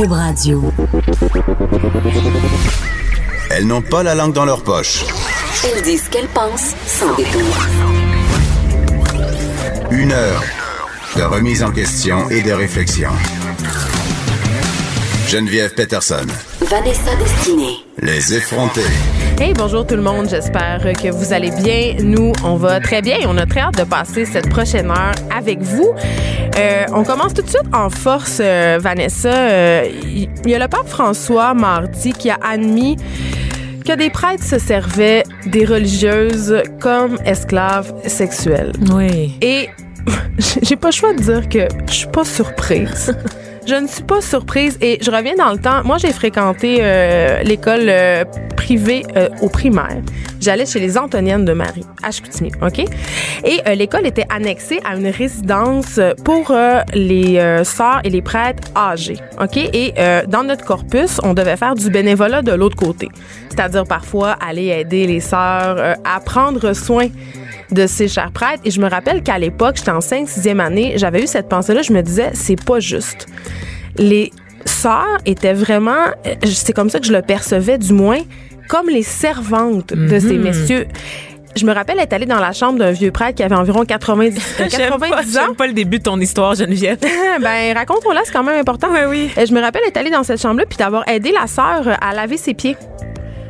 Cube Radio. Elles n'ont pas la langue dans leur poche. Elles disent ce qu'elles pensent sans détour. Une heure de remise en question et de réflexion. Geneviève Peterson. Vanessa Destinée. Les effrontés. Hey, bonjour tout le monde. J'espère que vous allez bien. Nous, on va très bien. On a très hâte de passer cette prochaine heure avec vous. Euh, on commence tout de suite en force, euh, Vanessa. Euh, Il y a le pape François mardi qui a admis que des prêtres se servaient des religieuses comme esclaves sexuelles. Oui. Et j'ai pas le choix de dire que je suis pas surprise. Je ne suis pas surprise et je reviens dans le temps. Moi, j'ai fréquenté euh, l'école euh, privée euh, au primaire. J'allais chez les Antoniennes de Marie, à Chicoutimi, OK? Et l'école était annexée à une résidence pour les sœurs et les prêtres âgés, OK? Et dans notre corpus, on devait faire du bénévolat de l'autre côté. C'est-à-dire parfois aller aider les sœurs à prendre soin de ces chers prêtres. Et je me rappelle qu'à l'époque, j'étais en 5 6e année, j'avais eu cette pensée-là, je me disais, c'est pas juste. Les sœurs étaient vraiment, euh, c'est comme ça que je le percevais du moins, comme les servantes de ces messieurs. Je me rappelle être allée dans la chambre d'un vieux prêtre qui avait environ 90, euh, J'aime pas, 90 ans. pas le début de ton histoire, Geneviève. ben, raconte-moi là, c'est quand même important. Oui, oui. Euh, Je me rappelle être allée dans cette chambre-là puis d'avoir aidé la sœur euh, à laver ses pieds.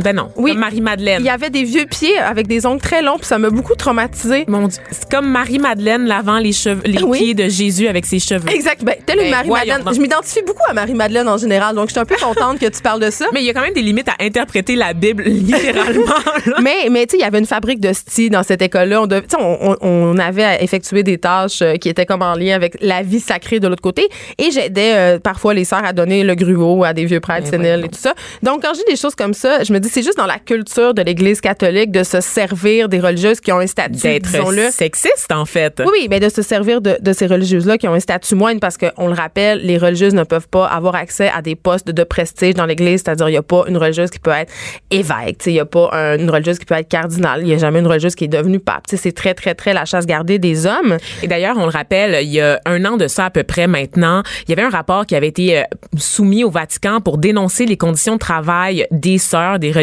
Ben non. Oui. Comme Marie-Madeleine. Il y avait des vieux pieds avec des ongles très longs puis ça m'a beaucoup traumatisée. Mon Dieu. C'est comme Marie-Madeleine lavant les, cheveux, les Oui. pieds de Jésus avec ses cheveux. Exact. Ben, telle une Ben, Marie-Madeleine. voyons donc. Je m'identifie beaucoup à Marie-Madeleine en général, donc je suis un peu contente que tu parles de ça. Mais il y a quand même des limites à interpréter la Bible littéralement. là. Mais, mais tu sais, il y avait une fabrique de style dans cette école-là. On, dev- tu sais, on, on- on avait à effectuer des tâches euh, qui étaient comme en lien avec la vie sacrée de l'autre côté. Et j'aidais euh, parfois les sœurs à donner le gruau à des vieux prêtres Mais séniles et tout ça. Donc, quand je dis des choses comme ça, je me dis, c'est juste dans la culture de l'Église catholique de se servir des religieuses qui ont un statut, D'être disons-le. sexiste, en fait. Oui, oui, ben de se servir de, de ces religieuses-là qui ont un statut moindre parce qu'on le rappelle, les religieuses ne peuvent pas avoir accès à des postes de prestige dans l'Église, c'est-à-dire il n'y a pas une religieuse qui peut être évêque, il n'y a pas un- une religieuse qui peut être cardinal, il n'y a jamais une religieuse qui est devenue pape. C'est très, très, très la chasse gardée des hommes. Et d'ailleurs, on le rappelle, il y a un an de ça à peu près maintenant, il y avait un rapport qui avait été euh, soumis au Vatican pour dénoncer les conditions de travail des sœurs, des religieuses,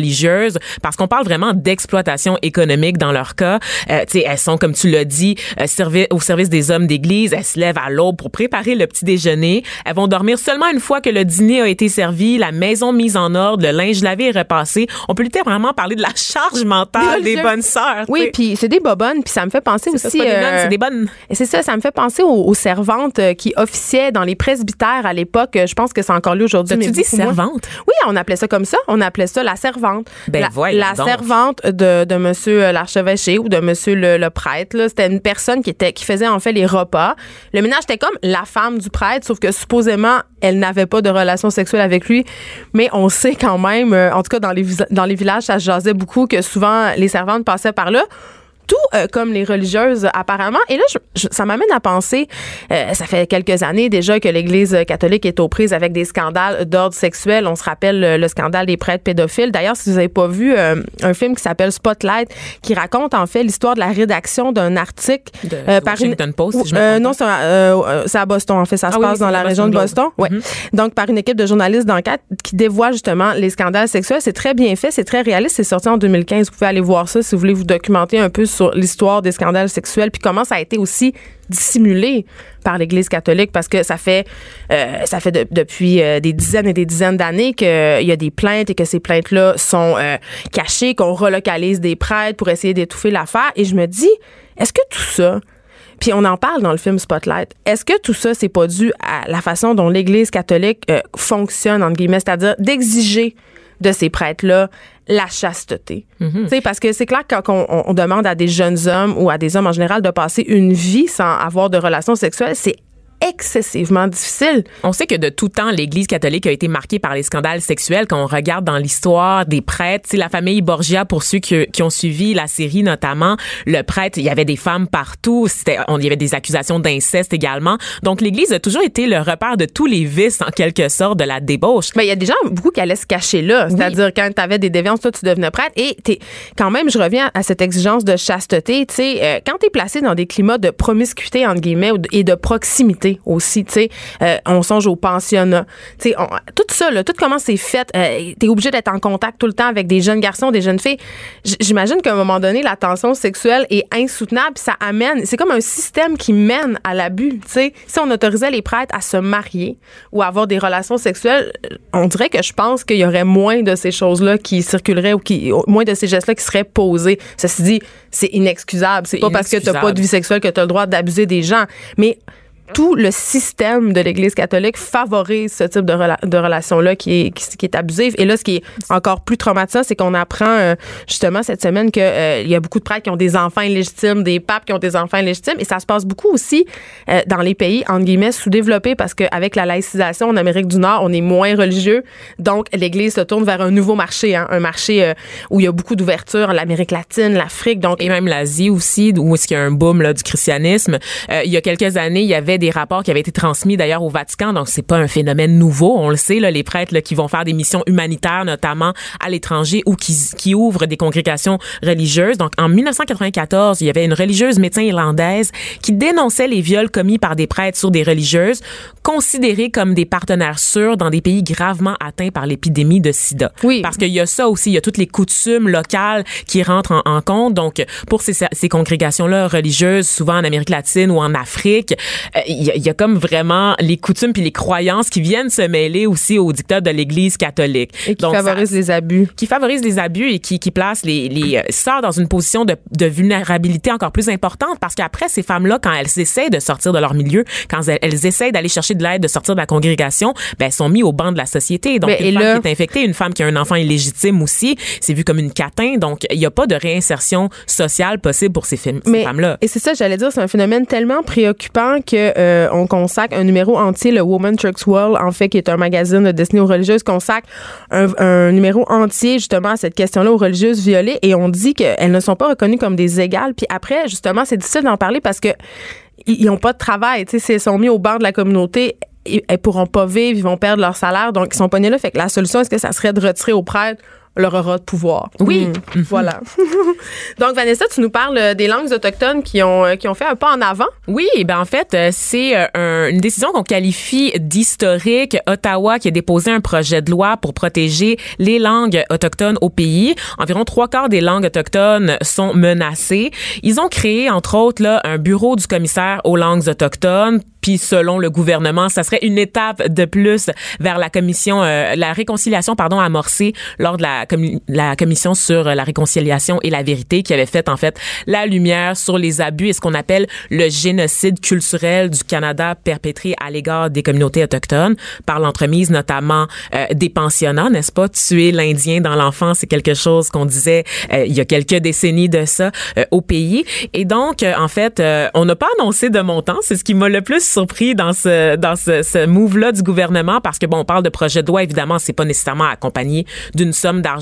parce qu'on parle vraiment d'exploitation économique dans leur cas. Euh, tu sais, elles sont, comme tu l'as dit, euh, servi- au service des hommes d'église. Elles se lèvent à l'aube pour préparer le petit déjeuner. Elles vont dormir seulement une fois que le dîner a été servi, la maison mise en ordre, le linge lavé et repassé. On peut littéralement parler de la charge mentale des bonnes sœurs. tu Oui, puis c'est des bobonnes, puis ça me fait penser aussi... euh, c'est des bonnes. C'est ça, ça me fait penser aux, aux servantes qui officiaient dans les presbytères à l'époque. Je pense que c'est encore là aujourd'hui. Beaucoup moins. servante? Oui, on appelait ça comme ça. On appelait ça la servante. Ben la, voyons la donc. servante de, de monsieur euh, l'archevêché ou de monsieur le, le prêtre. C'était une personne qui était qui faisait en fait les repas. Le ménage était comme la femme du prêtre, sauf que supposément elle n'avait pas de relation sexuelle avec lui. Mais on sait quand même, euh, en tout cas dans les dans les villages, ça se jasait beaucoup que souvent les servantes passaient par là tout euh, comme les religieuses apparemment. Et là, je- je- ça m'amène à penser, euh, ça fait quelques années déjà que l'Église catholique est aux prises avec des scandales d'ordre sexuel. On se rappelle euh, le scandale des prêtres pédophiles. D'ailleurs, si vous n'avez pas vu euh, un film qui s'appelle Spotlight, qui raconte en fait l'histoire de la rédaction d'un article De euh, par une Washington Post, si je Euh, non, c'est à, c'est à Boston en fait. Ça se Ah oui, passe dans la région de Boston Boston. Ouais. Donc par une équipe de journalistes d'enquête qui dévoile justement les scandales sexuels. C'est très bien fait, c'est très réaliste. C'est sorti en 2015. Vous pouvez aller voir ça si vous voulez vous documenter un peu sur l'histoire des scandales sexuels puis comment ça a été aussi dissimulé par l'Église catholique parce que ça fait euh, ça fait de- depuis euh, des dizaines et des dizaines d'années qu'il y a des plaintes et que ces plaintes-là sont euh, cachées, qu'on relocalise des prêtres pour essayer d'étouffer l'affaire. Et je me dis, est-ce que tout ça, puis on en parle dans le film Spotlight. Est-ce que tout ça, c'est pas dû à la façon dont l'Église catholique euh, fonctionne, entre guillemets, c'est-à-dire d'exiger de ces prêtres-là la chasteté. Tu sais, Parce que c'est clair que quand on demande à des jeunes hommes ou à des hommes en général de passer une vie sans avoir de relations sexuelles, c'est excessivement difficile. On sait que de tout temps, l'Église catholique a été marquée par les scandales sexuels. Quand on regarde dans l'histoire des prêtres, tu sais, la famille Borgia, pour ceux qui, qui ont suivi la série notamment, le prêtre, il y avait des femmes partout. On, il y avait des accusations d'inceste également. Donc l'Église a toujours été le repère de tous les vices, en quelque sorte, de la débauche. Mais il y a des gens beaucoup qui allaient se cacher là. C'est-à-dire, quand tu avais des déviances, toi, tu devenais prêtre. Et t'es, quand même, je reviens à cette exigence de chasteté. Tu sais, euh, quand tu es placé dans des climats de promiscuité, entre guillemets, et de proximité, aussi, tu sais. Euh, on songe au pensionnat. Tu sais, tout ça, là, tout comment c'est fait, euh, t'es obligé d'être en contact tout le temps avec des jeunes garçons, des jeunes filles. J'imagine qu'à un moment donné, la tension sexuelle est insoutenable, ça amène, c'est comme un système qui mène à l'abus, tu sais. Si on autorisait les prêtres à se marier ou à avoir des relations sexuelles, on dirait que je pense qu'il y aurait moins de ces choses-là qui circuleraient ou qui, moins de ces gestes-là qui seraient posés. Ceci dit, c'est inexcusable. C'est pas parce que t'as pas de vie sexuelle que tu as le droit d'abuser des gens. Mais tout le système de l'Église catholique favorise ce type de, relation-là qui est, qui, est abusive. Et là, ce qui est encore plus traumatisant, c'est qu'on apprend euh, justement cette semaine qu'il euh, y a beaucoup de prêtres qui ont des enfants illégitimes, des papes qui ont des enfants illégitimes. Et ça se passe beaucoup aussi euh, dans les pays, entre guillemets, sous-développés parce qu'avec la laïcisation en Amérique du Nord, on est moins religieux. Donc, l'Église se tourne vers un nouveau marché, hein, un marché où il y a beaucoup d'ouverture, l'Amérique latine, l'Afrique. Et même l'Asie aussi, où est-ce qu'il y a un boom du christianisme. il y a quelques années, il y avait des rapports qui avaient été transmis d'ailleurs au Vatican, donc c'est pas un phénomène nouveau. On le sait, là, les prêtres là, qui vont faire des missions humanitaires, notamment à l'étranger, ou qui, qui ouvrent des congrégations religieuses. Donc en 1994, il y avait une religieuse médecin irlandaise qui dénonçait les viols commis par des prêtres sur des religieuses, considérées comme des partenaires sûrs dans des pays gravement atteints par l'épidémie de SIDA. Oui. Parce qu'il y a ça aussi, il y a toutes les coutumes locales qui rentrent en, compte. Donc pour ces, ces congrégations-là religieuses, souvent en Amérique latine ou en Afrique, euh, il y, y, a comme vraiment les coutumes puis les croyances qui viennent se mêler aussi au dictat de l'Église catholique. Et qui favorise les abus. Qui favorise les abus et qui, qui place les, les euh, sœurs dans une position de, de vulnérabilité encore plus importante parce qu'après, ces femmes-là, quand elles essaient de sortir de leur milieu, quand elles, elles essaient d'aller chercher de l'aide, de sortir de la congrégation, ben, elles sont mises au banc de la société. Donc, une femme qui est infectée, une femme qui a un enfant illégitime aussi, c'est vu comme une catin. Donc, il n'y a pas de réinsertion sociale possible pour ces, femmes-là. Et c'est ça, j'allais dire, c'est un phénomène tellement préoccupant que euh, on consacre un numéro entier, le Woman Trucks World, en fait, qui est un magazine destiné aux religieuses, consacre un, numéro entier justement à cette question-là aux religieuses violées et on dit qu'elles ne sont pas reconnues comme des égales. Puis après, justement, c'est difficile d'en parler parce que ils n'ont pas de travail. Tu sais, elles sont mis au bord de la communauté, elles pourront pas vivre, ils vont perdre leur salaire, donc ils sont pas nés là. Fait que la solution, est-ce que ça serait de retirer aux prêtres leur aura de pouvoir. Oui. Hmm. Voilà. Donc, Vanessa, tu nous parles euh, des langues autochtones qui ont, euh, qui ont fait un pas en avant. Oui, ben en fait, euh, c'est une décision qu'on qualifie d'historique. Ottawa qui a déposé un projet de loi pour protéger les langues autochtones au pays. Environ trois quarts des langues autochtones sont menacées. Ils ont créé, entre autres, là, un bureau du commissaire aux langues autochtones puis selon le gouvernement, ça serait une étape de plus vers la commission, la réconciliation, pardon, amorcée lors de la la commission sur la réconciliation et la vérité qui avait fait en fait la lumière sur les abus et ce qu'on appelle le génocide culturel du Canada perpétré à l'égard des communautés autochtones par l'entremise notamment euh, des pensionnats, n'est-ce pas? Tuer l'Indien dans l'enfance, c'est quelque chose qu'on disait euh, il y a quelques décennies de ça euh, au pays. Et donc, en fait, on n'a pas annoncé de montant. C'est ce qui m'a le plus surpris dans ce dans ce, ce move-là du gouvernement parce que bon, on parle de projet de loi, évidemment, c'est pas nécessairement accompagné d'une somme d'argent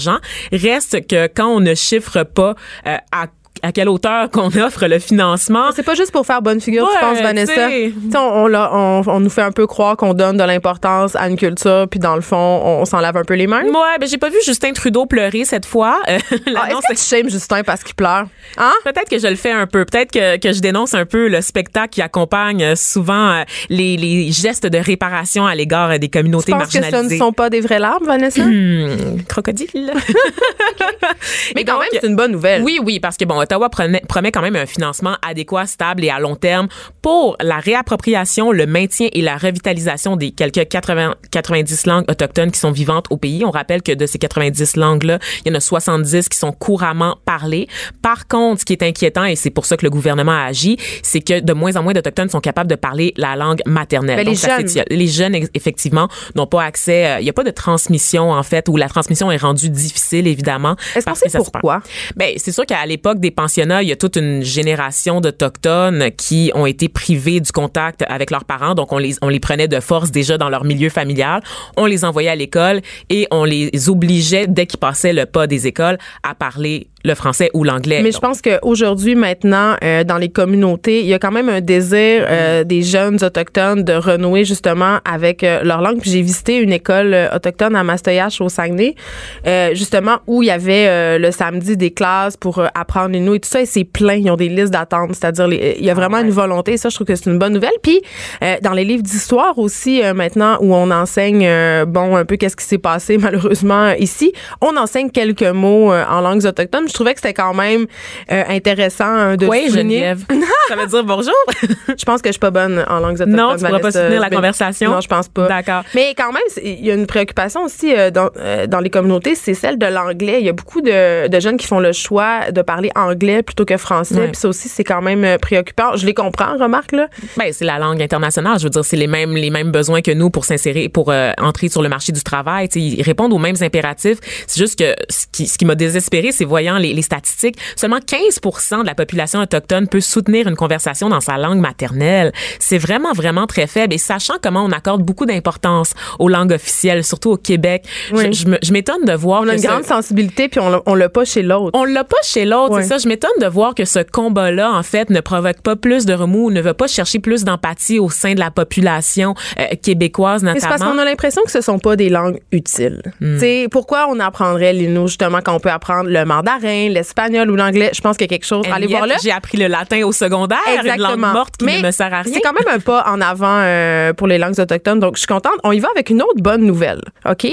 Reste que quand on ne chiffre pas euh, à à quelle hauteur qu'on offre le financement. C'est pas juste pour faire bonne figure, tu penses, Vanessa? On, on, on, nous fait un peu croire qu'on donne de l'importance à une culture, puis dans le fond, on, s'en lave un peu les mains? Ouais, ben j'ai pas vu Justin Trudeau pleurer cette fois. Euh, ah, Est-ce que tu Justin parce qu'il pleure? Hein? Peut-être que je le fais un peu. Peut-être que, que je dénonce un peu le spectacle qui accompagne euh, souvent euh, les, les gestes de réparation à l'égard des communautés tu marginalisées. que ce ne sont pas des vraies larmes, Vanessa? Hmm, crocodile. Mais quand même, c'est une bonne nouvelle. Oui, oui, parce que bon, Ottawa promet, quand même un financement adéquat, stable et à long terme pour la réappropriation, le maintien et la revitalisation des quelques 80, 90 langues autochtones qui sont vivantes au pays. On rappelle que de ces 90 langues-là, il y en a 70 qui sont couramment parlées. Par contre, ce qui est inquiétant, et c'est pour ça que le gouvernement a agi, c'est que de moins en moins d'Autochtones sont capables de parler la langue maternelle. Ben, les, jeunes. les jeunes, effectivement, n'ont pas accès. Euh, il n'y a pas de transmission, en fait, où la transmission est rendue difficile, évidemment. Est-ce qu'on sait pourquoi? Ben, c'est sûr qu'à l'époque des il y a toute une génération d'Autochtones qui ont été privés du contact avec leurs parents. Donc, on les, on les prenait de force déjà dans leur milieu familial. On les envoyait à l'école et on les obligeait, dès qu'ils passaient le pas des écoles, à parler le français ou l'anglais. Mais je pense qu'aujourd'hui, maintenant, euh, dans les communautés, il y a quand même un désir euh, des jeunes autochtones de renouer justement avec euh, leur langue. Puis j'ai visité une école autochtone à Mastoyache au Saguenay, justement où il y avait le samedi des classes pour apprendre les nous et tout ça, et c'est plein. Ils ont des listes d'attente, c'est-à-dire les- il y a vraiment une volonté. Ça, je trouve que c'est une bonne nouvelle. Puis euh, dans les livres d'histoire aussi, euh, maintenant où on enseigne, euh, bon, un peu qu'est-ce qui s'est passé malheureusement ici, on enseigne quelques mots euh, en langues autochtones. Je trouvais que c'était quand même euh, intéressant de Oui. Geneviève. ça veut dire bonjour? Je pense que je suis pas bonne en langues autochtones. Non, tu pourras pas soutenir la Ben, conversation. Non, je pense pas. D'accord. Mais quand même, il y a une préoccupation aussi euh, dans, euh, dans les communautés, c'est celle de l'anglais. Il y a beaucoup de, de jeunes qui font le choix de parler anglais plutôt que français. Puis ça aussi, c'est quand même préoccupant. Je les comprends, remarque là. Ben, c'est la langue internationale. Je veux dire, c'est les mêmes, les mêmes besoins que nous pour s'insérer, pour entrer sur le marché du travail. Tu sais, ils répondent aux mêmes impératifs. C'est juste que ce qui, ce qui m'a désespéré, c'est voyant les, les statistiques. Seulement 15% de la population autochtone peut soutenir une conversation dans sa langue maternelle. C'est vraiment, vraiment très faible. Et sachant comment on accorde beaucoup d'importance aux langues officielles, surtout au Québec, Oui. je, je me- je m'étonne de voir On a une ce- grande sensibilité, puis on on l'a pas chez l'autre. on l'a pas chez l'autre, c'est ça. Je m'étonne de voir que ce combat-là, en fait, ne provoque pas plus de remous, ne va pas chercher plus d'empathie au sein de la population euh, québécoise, Mais c'est parce notamment. qu'on a l'impression que ce sont pas des langues utiles. Sais, pourquoi on apprendrait l'inou justement quand on peut apprendre le mandarin, l'espagnol ou l'anglais Je pense qu'il y a quelque chose. Allez voir là. J'ai appris le latin au secondaire, une langue morte qui Mais ne me sert à rien. C'est quand même un pas en avant euh, pour les langues autochtones. Donc, je suis contente. On y va avec une autre bonne nouvelle, OK?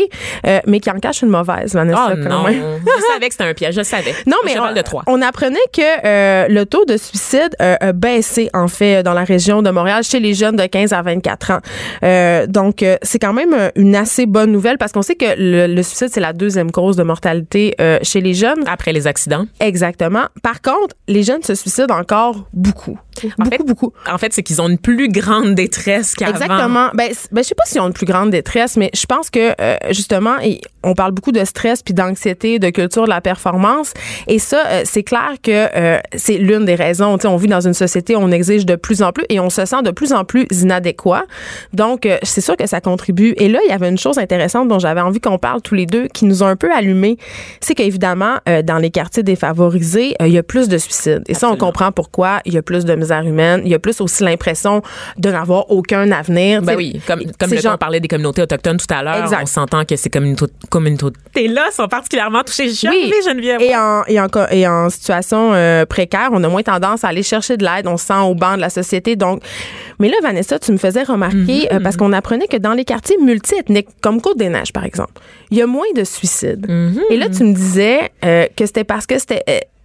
Euh, mais qui en cache une mauvaise, Vanessa, Oh quand non, même. je savais que c'était un piège, je savais. Non, mais on, de Troie. on apprenait que euh, le taux de suicide a baissé, en fait, dans la région de Montréal chez les jeunes de 15 à 24 ans. Donc, c'est quand même une assez bonne nouvelle parce qu'on sait que le, le suicide, c'est la deuxième cause de mortalité chez les jeunes. Après les Exactement. Par contre, les jeunes se suicident encore beaucoup. En beaucoup, fait, beaucoup. En fait, c'est qu'ils ont une plus grande détresse qu'avant. Exactement. Ben, ben, je sais pas s'ils ont une plus grande détresse, mais je pense que euh, justement, et on parle beaucoup de stress puis d'anxiété, de culture de la performance, et ça, euh, c'est clair que euh, c'est l'une des raisons. Tu sais, on vit dans une société où on exige de plus en plus et on se sent de plus en plus inadéquat. Donc, euh, c'est sûr que ça contribue. Et là, il y avait une chose intéressante dont j'avais envie qu'on parle tous les deux, qui nous a un peu allumés, c'est qu'évidemment, dans les quartiers défavorisés, il y a plus de suicides. Et ça, on comprend pourquoi. Il y a plus de misère humaine. Il y a plus aussi l'impression de n'avoir aucun avenir. Ben oui, comme, comme le gens- on parlait des communautés autochtones tout à l'heure, on s'entend que ces communautés, communautés-là sont particulièrement touchées. Je suis Oui. Geneviève. Et en, et en, et en situation euh, précaire, on a moins tendance à aller chercher de l'aide. On se sent au banc de la société. Donc, mais là, Vanessa, tu me faisais remarquer, euh, parce qu'on apprenait que dans les quartiers multiethniques, comme Côte-des-Neiges, par exemple, il y a moins de suicides. Et là, tu me disais euh, que c'était parce que c'était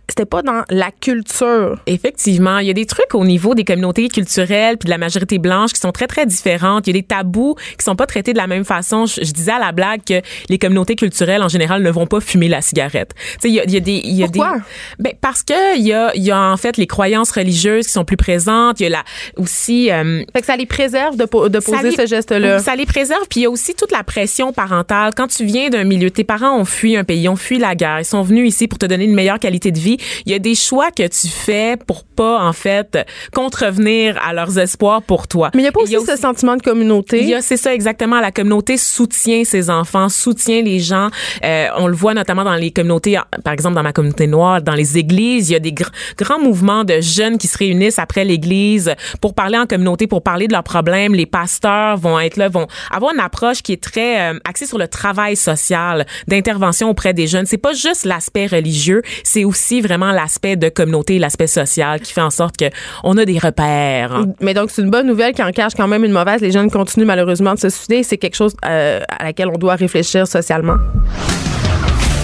c'était pas dans la culture. Effectivement, il y a des trucs au niveau des communautés culturelles puis de la majorité blanche qui sont très très différentes. Il y a des tabous qui sont pas traités de la même façon. Je, je disais à la blague que les communautés culturelles en général ne vont pas fumer la cigarette. Tu sais, il y a, il y a des, il y a Pourquoi? des, ben parce que il y a, il y a en fait les croyances religieuses qui sont plus présentes. Il y a la aussi euh, Fait que ça les préserve de, po- de ça poser les- ce geste-là. Ça les préserve. Puis il y a aussi toute la pression parentale. Quand tu viens d'un milieu, tes parents ont fui un pays, ont fui la guerre, ils sont venus ici pour te donner une meilleure qualité de vie. Il y a des choix que tu fais pour pas, en fait, contrevenir à leurs espoirs pour toi. Mais il n'y a pas aussi, ce sentiment de communauté. il y a, c'est ça exactement. La communauté soutient ses enfants, soutient les gens. Euh, on le voit notamment dans les communautés, par exemple dans ma communauté noire, dans les églises, il y a des gr- grands mouvements de jeunes qui se réunissent après l'église pour parler en communauté, pour parler de leurs problèmes. Les pasteurs vont être là, vont avoir une approche qui est très euh, axée sur le travail social, d'intervention auprès des jeunes. C'est pas juste l'aspect religieux, c'est aussi vraiment l'aspect de communauté, l'aspect social qui fait en sorte que on a des repères. Mais donc, c'est une bonne nouvelle qui en cache quand même une mauvaise. Les jeunes continuent malheureusement de se suicider. C'est quelque chose euh, à laquelle on doit réfléchir socialement.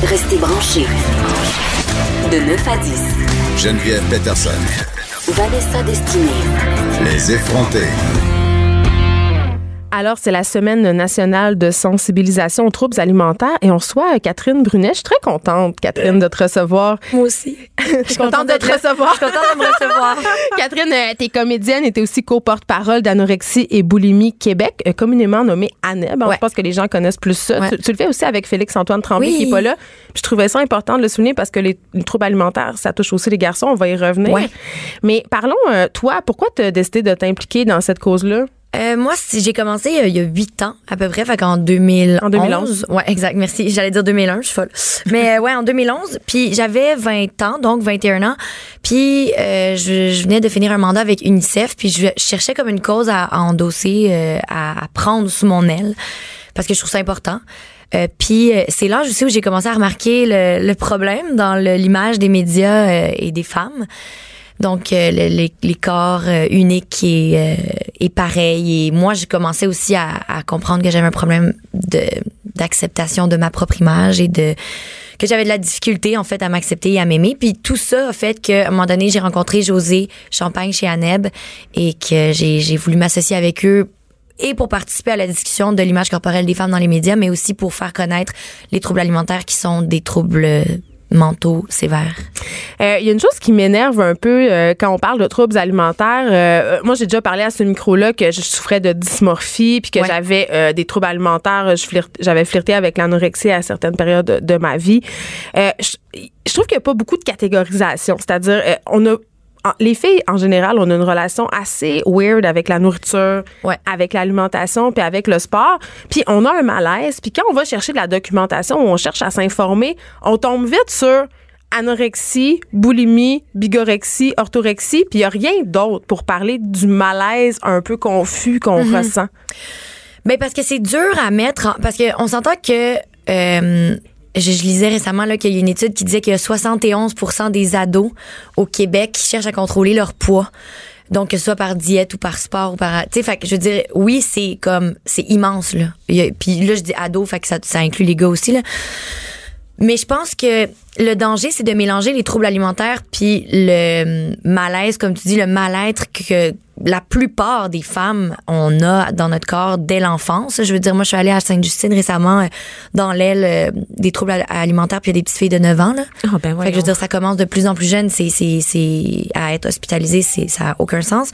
Restez branchés. De 9 à 10. Geneviève Peterson. Vanessa Destinée. Les effrontés. Alors, c'est la semaine nationale de sensibilisation aux troubles alimentaires et on reçoit euh, Catherine Brunet. Je suis très contente, Catherine, de te recevoir. Moi aussi. Je suis contente de te recevoir. Je suis contente de me recevoir. Catherine, euh, t'es comédienne et t'es aussi co-porte-parole d'Anorexie et Boulimie Québec, euh, communément nommée ANEB. Ouais. Je pense que les gens connaissent plus ça. Ouais. Tu, tu le fais aussi avec Félix-Antoine Tremblay Oui. qui est pas là. Puis je trouvais ça important de le souligner parce que les, les troubles alimentaires, ça touche aussi les garçons. On va y revenir. Ouais. Mais parlons, toi, pourquoi tu as décidé de t'impliquer dans cette cause-là? Euh, moi, si j'ai commencé euh, il y a huit ans à peu près, fait qu'en 2011. En 2011. Ouais, exact. Merci. J'allais dire 2001, je suis folle. Mais euh, ouais, en 2011. Puis j'avais 20 ans, donc 21 ans. Puis euh, je, je venais de finir un mandat avec UNICEF. Puis je cherchais comme une cause à, à endosser, euh, à, à prendre sous mon aile, parce que je trouve ça important. Euh, puis euh, c'est là aussi où j'ai commencé à remarquer le, le problème dans l'image des médias euh, et des femmes. Donc euh, le- les, corps euh, uniques et, euh, et pareils. Et moi, j'ai commencé aussi à, comprendre que j'avais un problème d'acceptation de ma propre image et de que j'avais de la difficulté en fait à m'accepter et à m'aimer. Puis tout ça a fait qu'à un moment donné, j'ai rencontré José Champagne chez Aneb et que j'ai voulu m'associer avec eux et pour participer à la discussion de l'image corporelle des femmes dans les médias, mais aussi pour faire connaître les troubles alimentaires qui sont des troubles mentaux sévères. Euh, Il y a une chose qui m'énerve un peu euh, quand on parle de troubles alimentaires. Euh, moi, j'ai déjà parlé à ce micro-là que je souffrais de dysmorphie puis que Ouais. j'avais j'avais des troubles alimentaires. J'avais flirté avec l'anorexie à certaines périodes de, de ma vie. Euh, je, je trouve qu'il n'y a pas beaucoup de catégorisation. C'est-à-dire, euh, on a les filles, en général, on a une relation assez weird avec la nourriture, Ouais. avec l'alimentation, puis avec le sport. Puis on a un malaise. Puis quand on va chercher de la documentation, on cherche à s'informer, on tombe vite sur anorexie, boulimie, bigorexie, orthorexie, puis il n'y a rien d'autre pour parler du malaise un peu confus qu'on ressent. Ben parce que c'est dur à mettre en- parce que on s'entend que euh, je, je lisais récemment qu'il y a une étude qui disait qu'il y a 71% des ados au Québec qui cherchent à contrôler leur poids. Donc que ce soit par diète ou par sport ou par tu sais fait que je veux dire oui, c'est comme c'est immense là. Puis là je dis ados fait que ça, ça inclut les gars aussi là. Mais je pense que le danger, c'est de mélanger les troubles alimentaires puis le hum, malaise, comme tu dis, le mal-être que la plupart des femmes, on a dans notre corps dès l'enfance. Je veux dire, moi, je suis allée à Sainte-Justine récemment euh, dans l'aile euh, des troubles al- alimentaires, puis il y a des petites filles de 9 ans. Là. Ah, ben Fait que je veux dire, ça commence de plus en plus jeune. C'est, c'est, c'est à être hospitalisé, c'est, ça a aucun sens.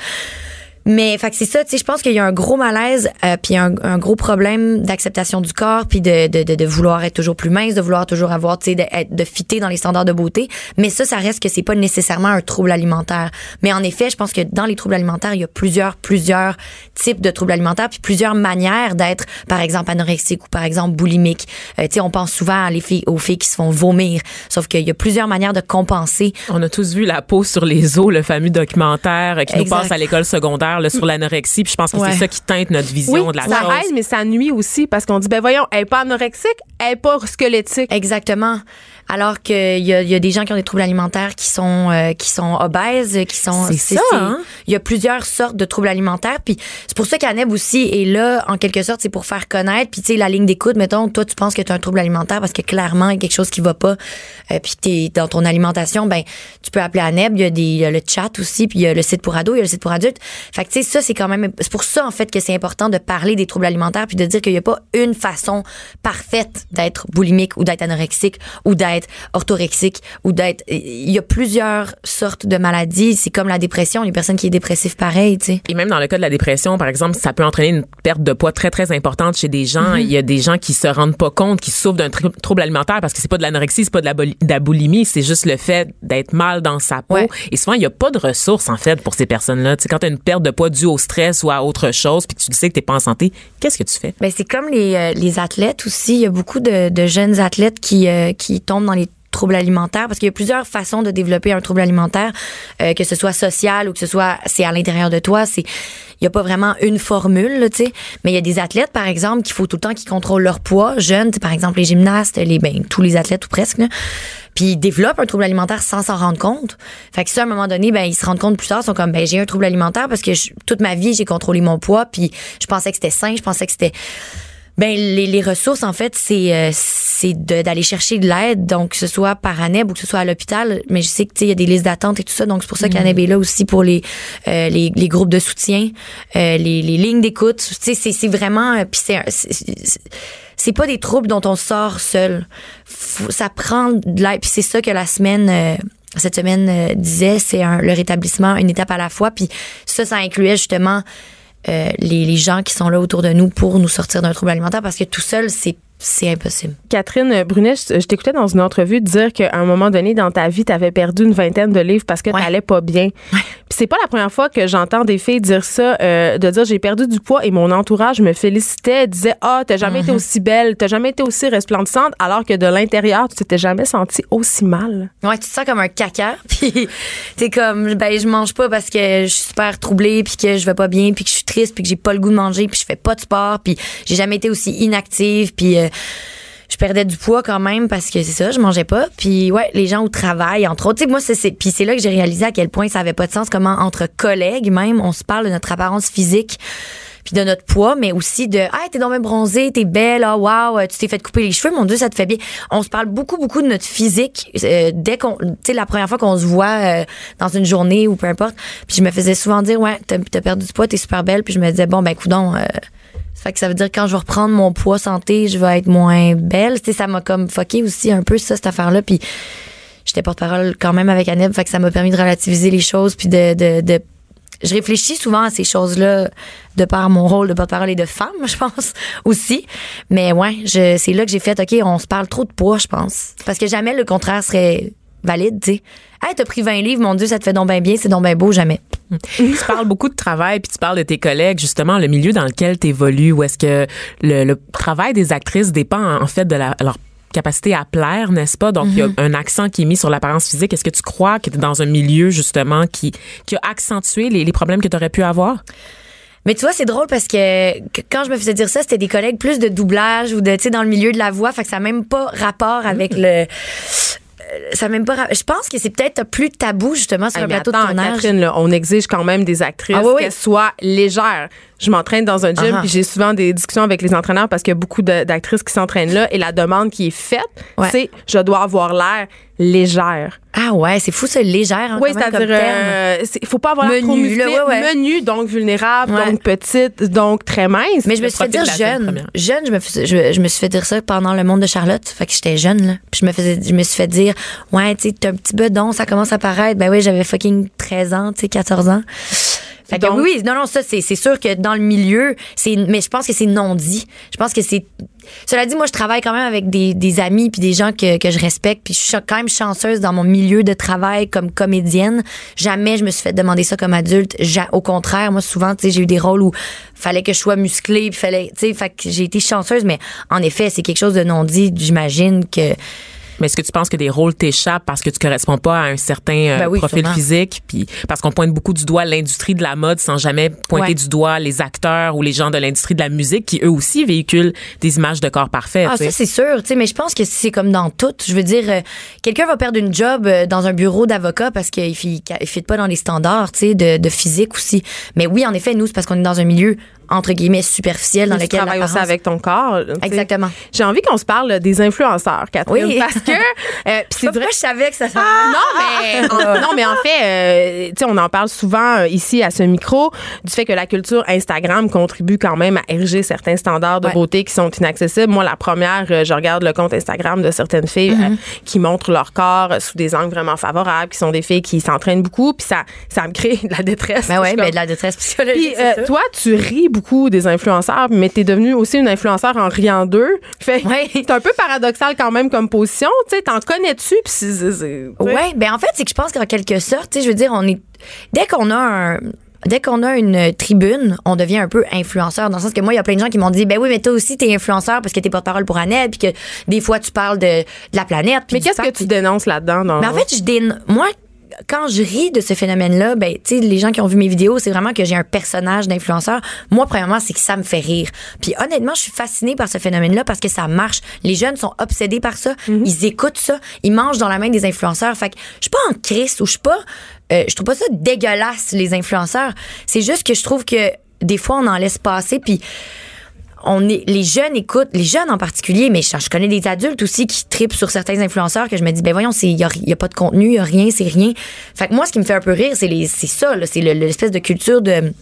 Mais fait que c'est ça, tu sais, je pense qu'il y a un gros malaise, euh, puis un, un gros problème d'acceptation du corps, puis de, de, de, de vouloir être toujours plus mince, de vouloir toujours avoir, tu sais, de, de fitter dans les standards de beauté. Mais ça, ça reste que c'est pas nécessairement un trouble alimentaire. Mais en effet, je pense que dans les troubles alimentaires, il y a plusieurs, plusieurs types de troubles alimentaires, puis plusieurs manières d'être, par exemple, anorexique ou par exemple boulimique. Euh, tu sais, on pense souvent à les filles, aux filles qui se font vomir, sauf qu'il y a plusieurs manières de compenser. On a tous vu la peau sur les os, le fameux documentaire qui nous passe à l'école secondaire là, sur l'anorexie. Puis je pense que Ouais. c'est ça qui teinte notre vision Oui, de la ça chose. aide, mais ça nuit aussi parce qu'on dit, ben voyons, elle n'est pas anorexique, elle n'est pas squelettique. Exactement. Alors qu'il y a, il y a des gens qui ont des troubles alimentaires qui sont euh, qui sont obèses, qui sont C'est ça, hein? Il y a plusieurs sortes de troubles alimentaires, puis c'est pour ça qu'Aneb aussi est là en quelque sorte, c'est pour faire connaître. Puis tu sais la ligne d'écoute, mettons, toi tu penses que tu as un trouble alimentaire parce que clairement il y a quelque chose qui va pas, euh, puis t'es dans ton alimentation, ben tu peux appeler Aneb. Il y a des y a le chat aussi, puis il y a le site pour ados, il y a le site pour adultes. Fait que tu sais ça c'est quand même c'est pour ça en fait que c'est important de parler des troubles alimentaires puis de dire qu'il y a pas une façon parfaite d'être boulimique ou d'être anorexique ou d'être orthorexique ou d'être il y a plusieurs sortes de maladies, c'est comme la dépression, les personnes qui est dépressive pareil, tu sais. Et même dans le cas de la dépression, par exemple, ça peut entraîner une perte de poids très, très importante chez des gens. Mm-hmm. Il y a des gens qui se rendent pas compte, qui souffrent d'un trou- trouble alimentaire parce que c'est pas de l'anorexie, c'est pas de la, boli- de la boulimie, c'est juste le fait d'être mal dans sa peau. Ouais. Et souvent, il y a pas de ressources, en fait, pour ces personnes-là. Tu sais, quand tu as une perte de poids due au stress ou à autre chose, puis que tu sais que t'es pas en santé, qu'est-ce que tu fais? Ben c'est comme les, euh, les athlètes aussi. Il y a beaucoup de, de jeunes athlètes qui, euh, qui tombent les troubles alimentaires parce qu'il y a plusieurs façons de développer un trouble alimentaire, euh, que ce soit social ou que ce soit c'est à l'intérieur de toi. C'est il y a pas vraiment une formule, tu sais. Mais il y a des athlètes, par exemple, qu'il faut tout le temps qu'ils contrôlent leur poids. Jeunes, par exemple, les gymnastes, les, ben, tous les athlètes ou presque. Puis ils développent un trouble alimentaire sans s'en rendre compte. Fait que ça, à un moment donné, ben, ils se rendent compte plus tard, ils sont comme, ben, j'ai un trouble alimentaire parce que toute ma vie, j'ai contrôlé mon poids, puis je pensais que c'était sain, je pensais que c'était ben les, les ressources en fait c'est euh, c'est d'aller chercher de l'aide donc que ce soit par ANEB ou que ce soit à l'hôpital. Mais je sais que tu sais il y a des listes d'attente et tout ça donc c'est pour ça qu'ANEB est là aussi pour les euh, les, les groupes de soutien euh, les, les lignes d'écoute. Tu sais c'est c'est vraiment euh, puis c'est c'est- pas des troubles dont on sort seul. Faut- ça prend de l'aide puis c'est ça que la semaine euh, cette semaine disait c'est un- le rétablissement une étape à la fois. Puis ça ça incluait justement euh, les, les gens qui sont là autour de nous pour nous sortir d'un trouble alimentaire parce que tout seul, c'est c'est impossible. Catherine Brunet, je, je t'écoutais dans une entrevue dire qu'à un moment donné dans ta vie, tu avais perdu une vingtaine de livres parce que Ouais. t'allais pas bien. Puis c'est pas la première fois que j'entends des filles dire ça, euh, de dire j'ai perdu du poids et mon entourage me félicitait, disait ah t'as jamais Mhm. été aussi belle, t'as jamais été aussi resplendissante, alors que de l'intérieur tu t'étais jamais sentie aussi mal. Ouais, tu te sens comme un caca, puis t'es comme ben je mange pas parce que je suis super troublée, puis que je vais pas bien, puis que je suis triste, puis que j'ai pas le goût de manger, puis je fais pas de sport, puis j'ai jamais été aussi inactive, puis euh, perdais du poids quand même parce que c'est ça, je mangeais pas. Puis ouais, les gens au travail, entre autres, moi c'est puis c'est là que j'ai réalisé à quel point ça avait pas de sens comment entre collègues même, on se parle de notre apparence physique puis de notre poids, mais aussi de ah t'es donc bien bronzée, t'es belle, ah wow, tu t'es fait couper les cheveux, mon dieu ça te fait bien. On se parle beaucoup beaucoup de notre physique euh, dès qu'on, tu sais la première fois qu'on se voit euh, dans une journée ou peu importe. Puis je me faisais souvent dire ouais t'as as perdu du poids, t'es super belle, puis je me disais bon ben coudon. Euh, fait que ça veut dire quand je vais reprendre mon poids santé, je vais être moins belle. Tu sais, ça m'a comme fucké aussi un peu ça, cette affaire-là. Puis j'étais porte-parole quand même avec Annette, fait que ça m'a permis de relativiser les choses puis de, de, de je réfléchis souvent à ces choses-là de par mon rôle de porte-parole et de femme, je pense aussi. Mais ouais, je, c'est là que j'ai fait, OK, on se parle trop de poids, je pense. Parce que jamais le contraire serait valide, tu sais. Hey, t'as pris 20 livres, mon Dieu, ça te fait donc bien bien, c'est donc bien beau, jamais. Tu parles beaucoup de travail, puis tu parles de tes collègues, justement, le milieu dans lequel tu évolues, où est-ce que le, le travail des actrices dépend en fait de la, leur capacité à plaire, n'est-ce pas? Donc, il y a un accent qui est mis sur l'apparence physique. Est-ce que tu crois que tu es dans un milieu, justement, qui, qui a accentué les, les problèmes que tu aurais pu avoir? Mais tu vois, c'est drôle parce que, que quand je me faisais dire ça, c'était des collègues plus de doublage ou de, tu sais, dans le milieu de la voix. Fait que ça n'a même pas rapport avec le. Ça même pas. Je pense que c'est peut-être plus tabou, justement, sur Hey, un plateau attends, de tournage. Catherine, là, on exige quand même des actrices Ah oui, oui. qu'elles soient légères. Je m'entraîne dans un gym Ah. puis j'ai souvent des discussions avec les entraîneurs parce qu'il y a beaucoup d'actrices qui s'entraînent là et la demande qui est faite, Ouais. c'est je dois avoir l'air légère. Ah ouais, c'est fou, ça, légère, hein, Oui, c'est-à-dire, terme. euh, il faut pas avoir l'air trop là, musclé, ouais, ouais. menu, donc vulnérable, donc petite, donc très mince. Mais je me suis fait dire jeune. Jeune, je me, je, je me suis fait dire ça pendant le monde de Charlotte. Fait que j'étais jeune, là. Puis je me faisais, je me suis fait dire, ouais, tu sais, t'as un petit bedon, ça commence à paraître. Ben oui, j'avais fucking 13 ans, tu sais, 14 ans. Fait que Donc- oui, oui, non, non, ça, c'est, c'est sûr que dans le milieu, c'est, mais je pense que c'est non dit. Je pense que c'est, cela dit, moi, je travaille quand même avec des, des amis puis des gens que, que je respecte puis je suis quand même chanceuse dans mon milieu de travail comme comédienne. Jamais je me suis fait demander ça comme adulte. Au contraire, moi, souvent, tu sais, j'ai eu des rôles où fallait que je sois musclée puis fallait, tu sais, fait que j'ai été chanceuse, mais en effet, c'est quelque chose de non dit. J'imagine que, Mais est-ce que tu penses que des rôles t'échappent parce que tu corresponds pas à un certain euh, Ben oui, profil sûrement. physique, puis parce qu'on pointe beaucoup du doigt l'industrie de la mode sans jamais pointer Ouais. du doigt les acteurs ou les gens de l'industrie de la musique qui eux aussi véhiculent des images de corps parfaits. Ah, ça, c'est sûr, tu sais, mais je pense que c'est comme dans tout. Je veux dire, euh, quelqu'un va perdre une job euh, dans un bureau d'avocat parce qu'il ne fit pas dans les standards, tu sais, de, de physique aussi. Mais oui, en effet, nous, c'est parce qu'on est dans un milieu, entre guillemets, superficiel dans tu lequel travailles aussi avec ton corps. Exactement. J'ai envie qu'on se parle des influenceurs, Catherine, Oui. parce que euh, c'est vrai je savais que ça s'en non, mais en, non, mais en fait, euh, tu sais, on en parle souvent euh, ici à ce micro du fait que la culture Instagram contribue quand même à ériger certains standards de Ouais. beauté qui sont inaccessibles. Moi, la première, euh, je regarde le compte Instagram de certaines filles Mm-hmm. euh, qui montrent leur corps sous des angles vraiment favorables, qui sont des filles qui s'entraînent beaucoup, puis ça, ça me crée de la détresse. Ben Je ouais, suis ben de la détresse psychologique. puis toi, tu ris beaucoup des influenceurs, mais t'es devenue aussi une influenceur en riant d'eux. Fait Ouais. c'est un peu paradoxal quand même comme position. Tu sais, t'en connais-tu? Ouais, ben en fait, c'est que je pense qu'en quelque sorte, tu sais, je veux dire, on est dès qu'on a un Dès qu'on a une tribune, on devient un peu influenceur. Dans le sens que moi, il y a plein de gens qui m'ont dit, ben oui, mais toi aussi, t'es influenceur parce que t'es porte-parole pour Annette, puis que des fois, tu parles de, de la planète. puis Mais qu'est-ce que tu dénonces là-dedans? Dans Mais en fait, je moi, quand je ris de ce phénomène-là, ben, tu sais, les gens qui ont vu mes vidéos, c'est vraiment que j'ai un personnage d'influenceur. Moi, premièrement, c'est que ça me fait rire. Puis honnêtement, je suis fascinée par ce phénomène-là parce que ça marche. Les jeunes sont obsédés par ça. Ils écoutent ça. Ils mangent dans la main des influenceurs. Fait que je suis pas en crise ou je suis pas, euh, je trouve pas ça dégueulasse, les influenceurs. C'est juste que je trouve que des fois, on en laisse passer. Puis on est les jeunes écoutent les jeunes en particulier mais je, connais des adultes aussi qui tripent sur certains influenceurs que je me dis ben voyons c'est y a, y a pas de contenu y a rien c'est rien. Fait que moi ce qui me fait un peu rire c'est ça c'est le- l'espèce de culture de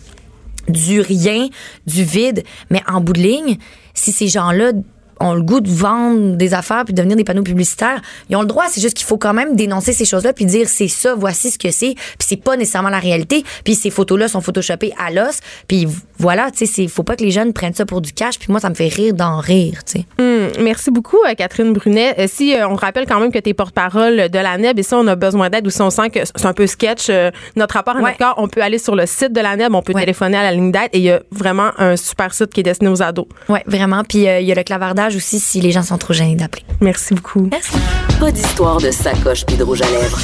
du rien du vide. Mais en bout de ligne si ces gens là ont le goût de vendre des affaires puis de devenir des panneaux publicitaires. Ils ont le droit, c'est juste qu'il faut quand même dénoncer ces choses-là puis dire c'est ça, voici ce que c'est, puis c'est pas nécessairement la réalité, puis ces photos-là sont photoshopées à l'os, puis voilà, tu sais, c'est faut pas que les jeunes prennent ça pour du cash, puis moi ça me fait rire d'en rire, tu sais. Hum, merci beaucoup, euh, Catherine Brunet. Euh, si euh, on rappelle quand même que tu es porte-parole de la NEB, et ça, on a besoin d'aide ou si on sent que c'est un peu sketch, euh, notre rapport à Ouais. notre corps, on peut aller sur le site de la NEB, on peut Ouais. téléphoner à la ligne d'aide et il y a vraiment un super site qui est destiné aux ados. Ouais, vraiment, puis euh, il y a le clavardage aussi si les gens sont trop gênés d'appeler. Merci beaucoup. Merci. Pas d'histoire de sacoche puis de rouge à lèvres.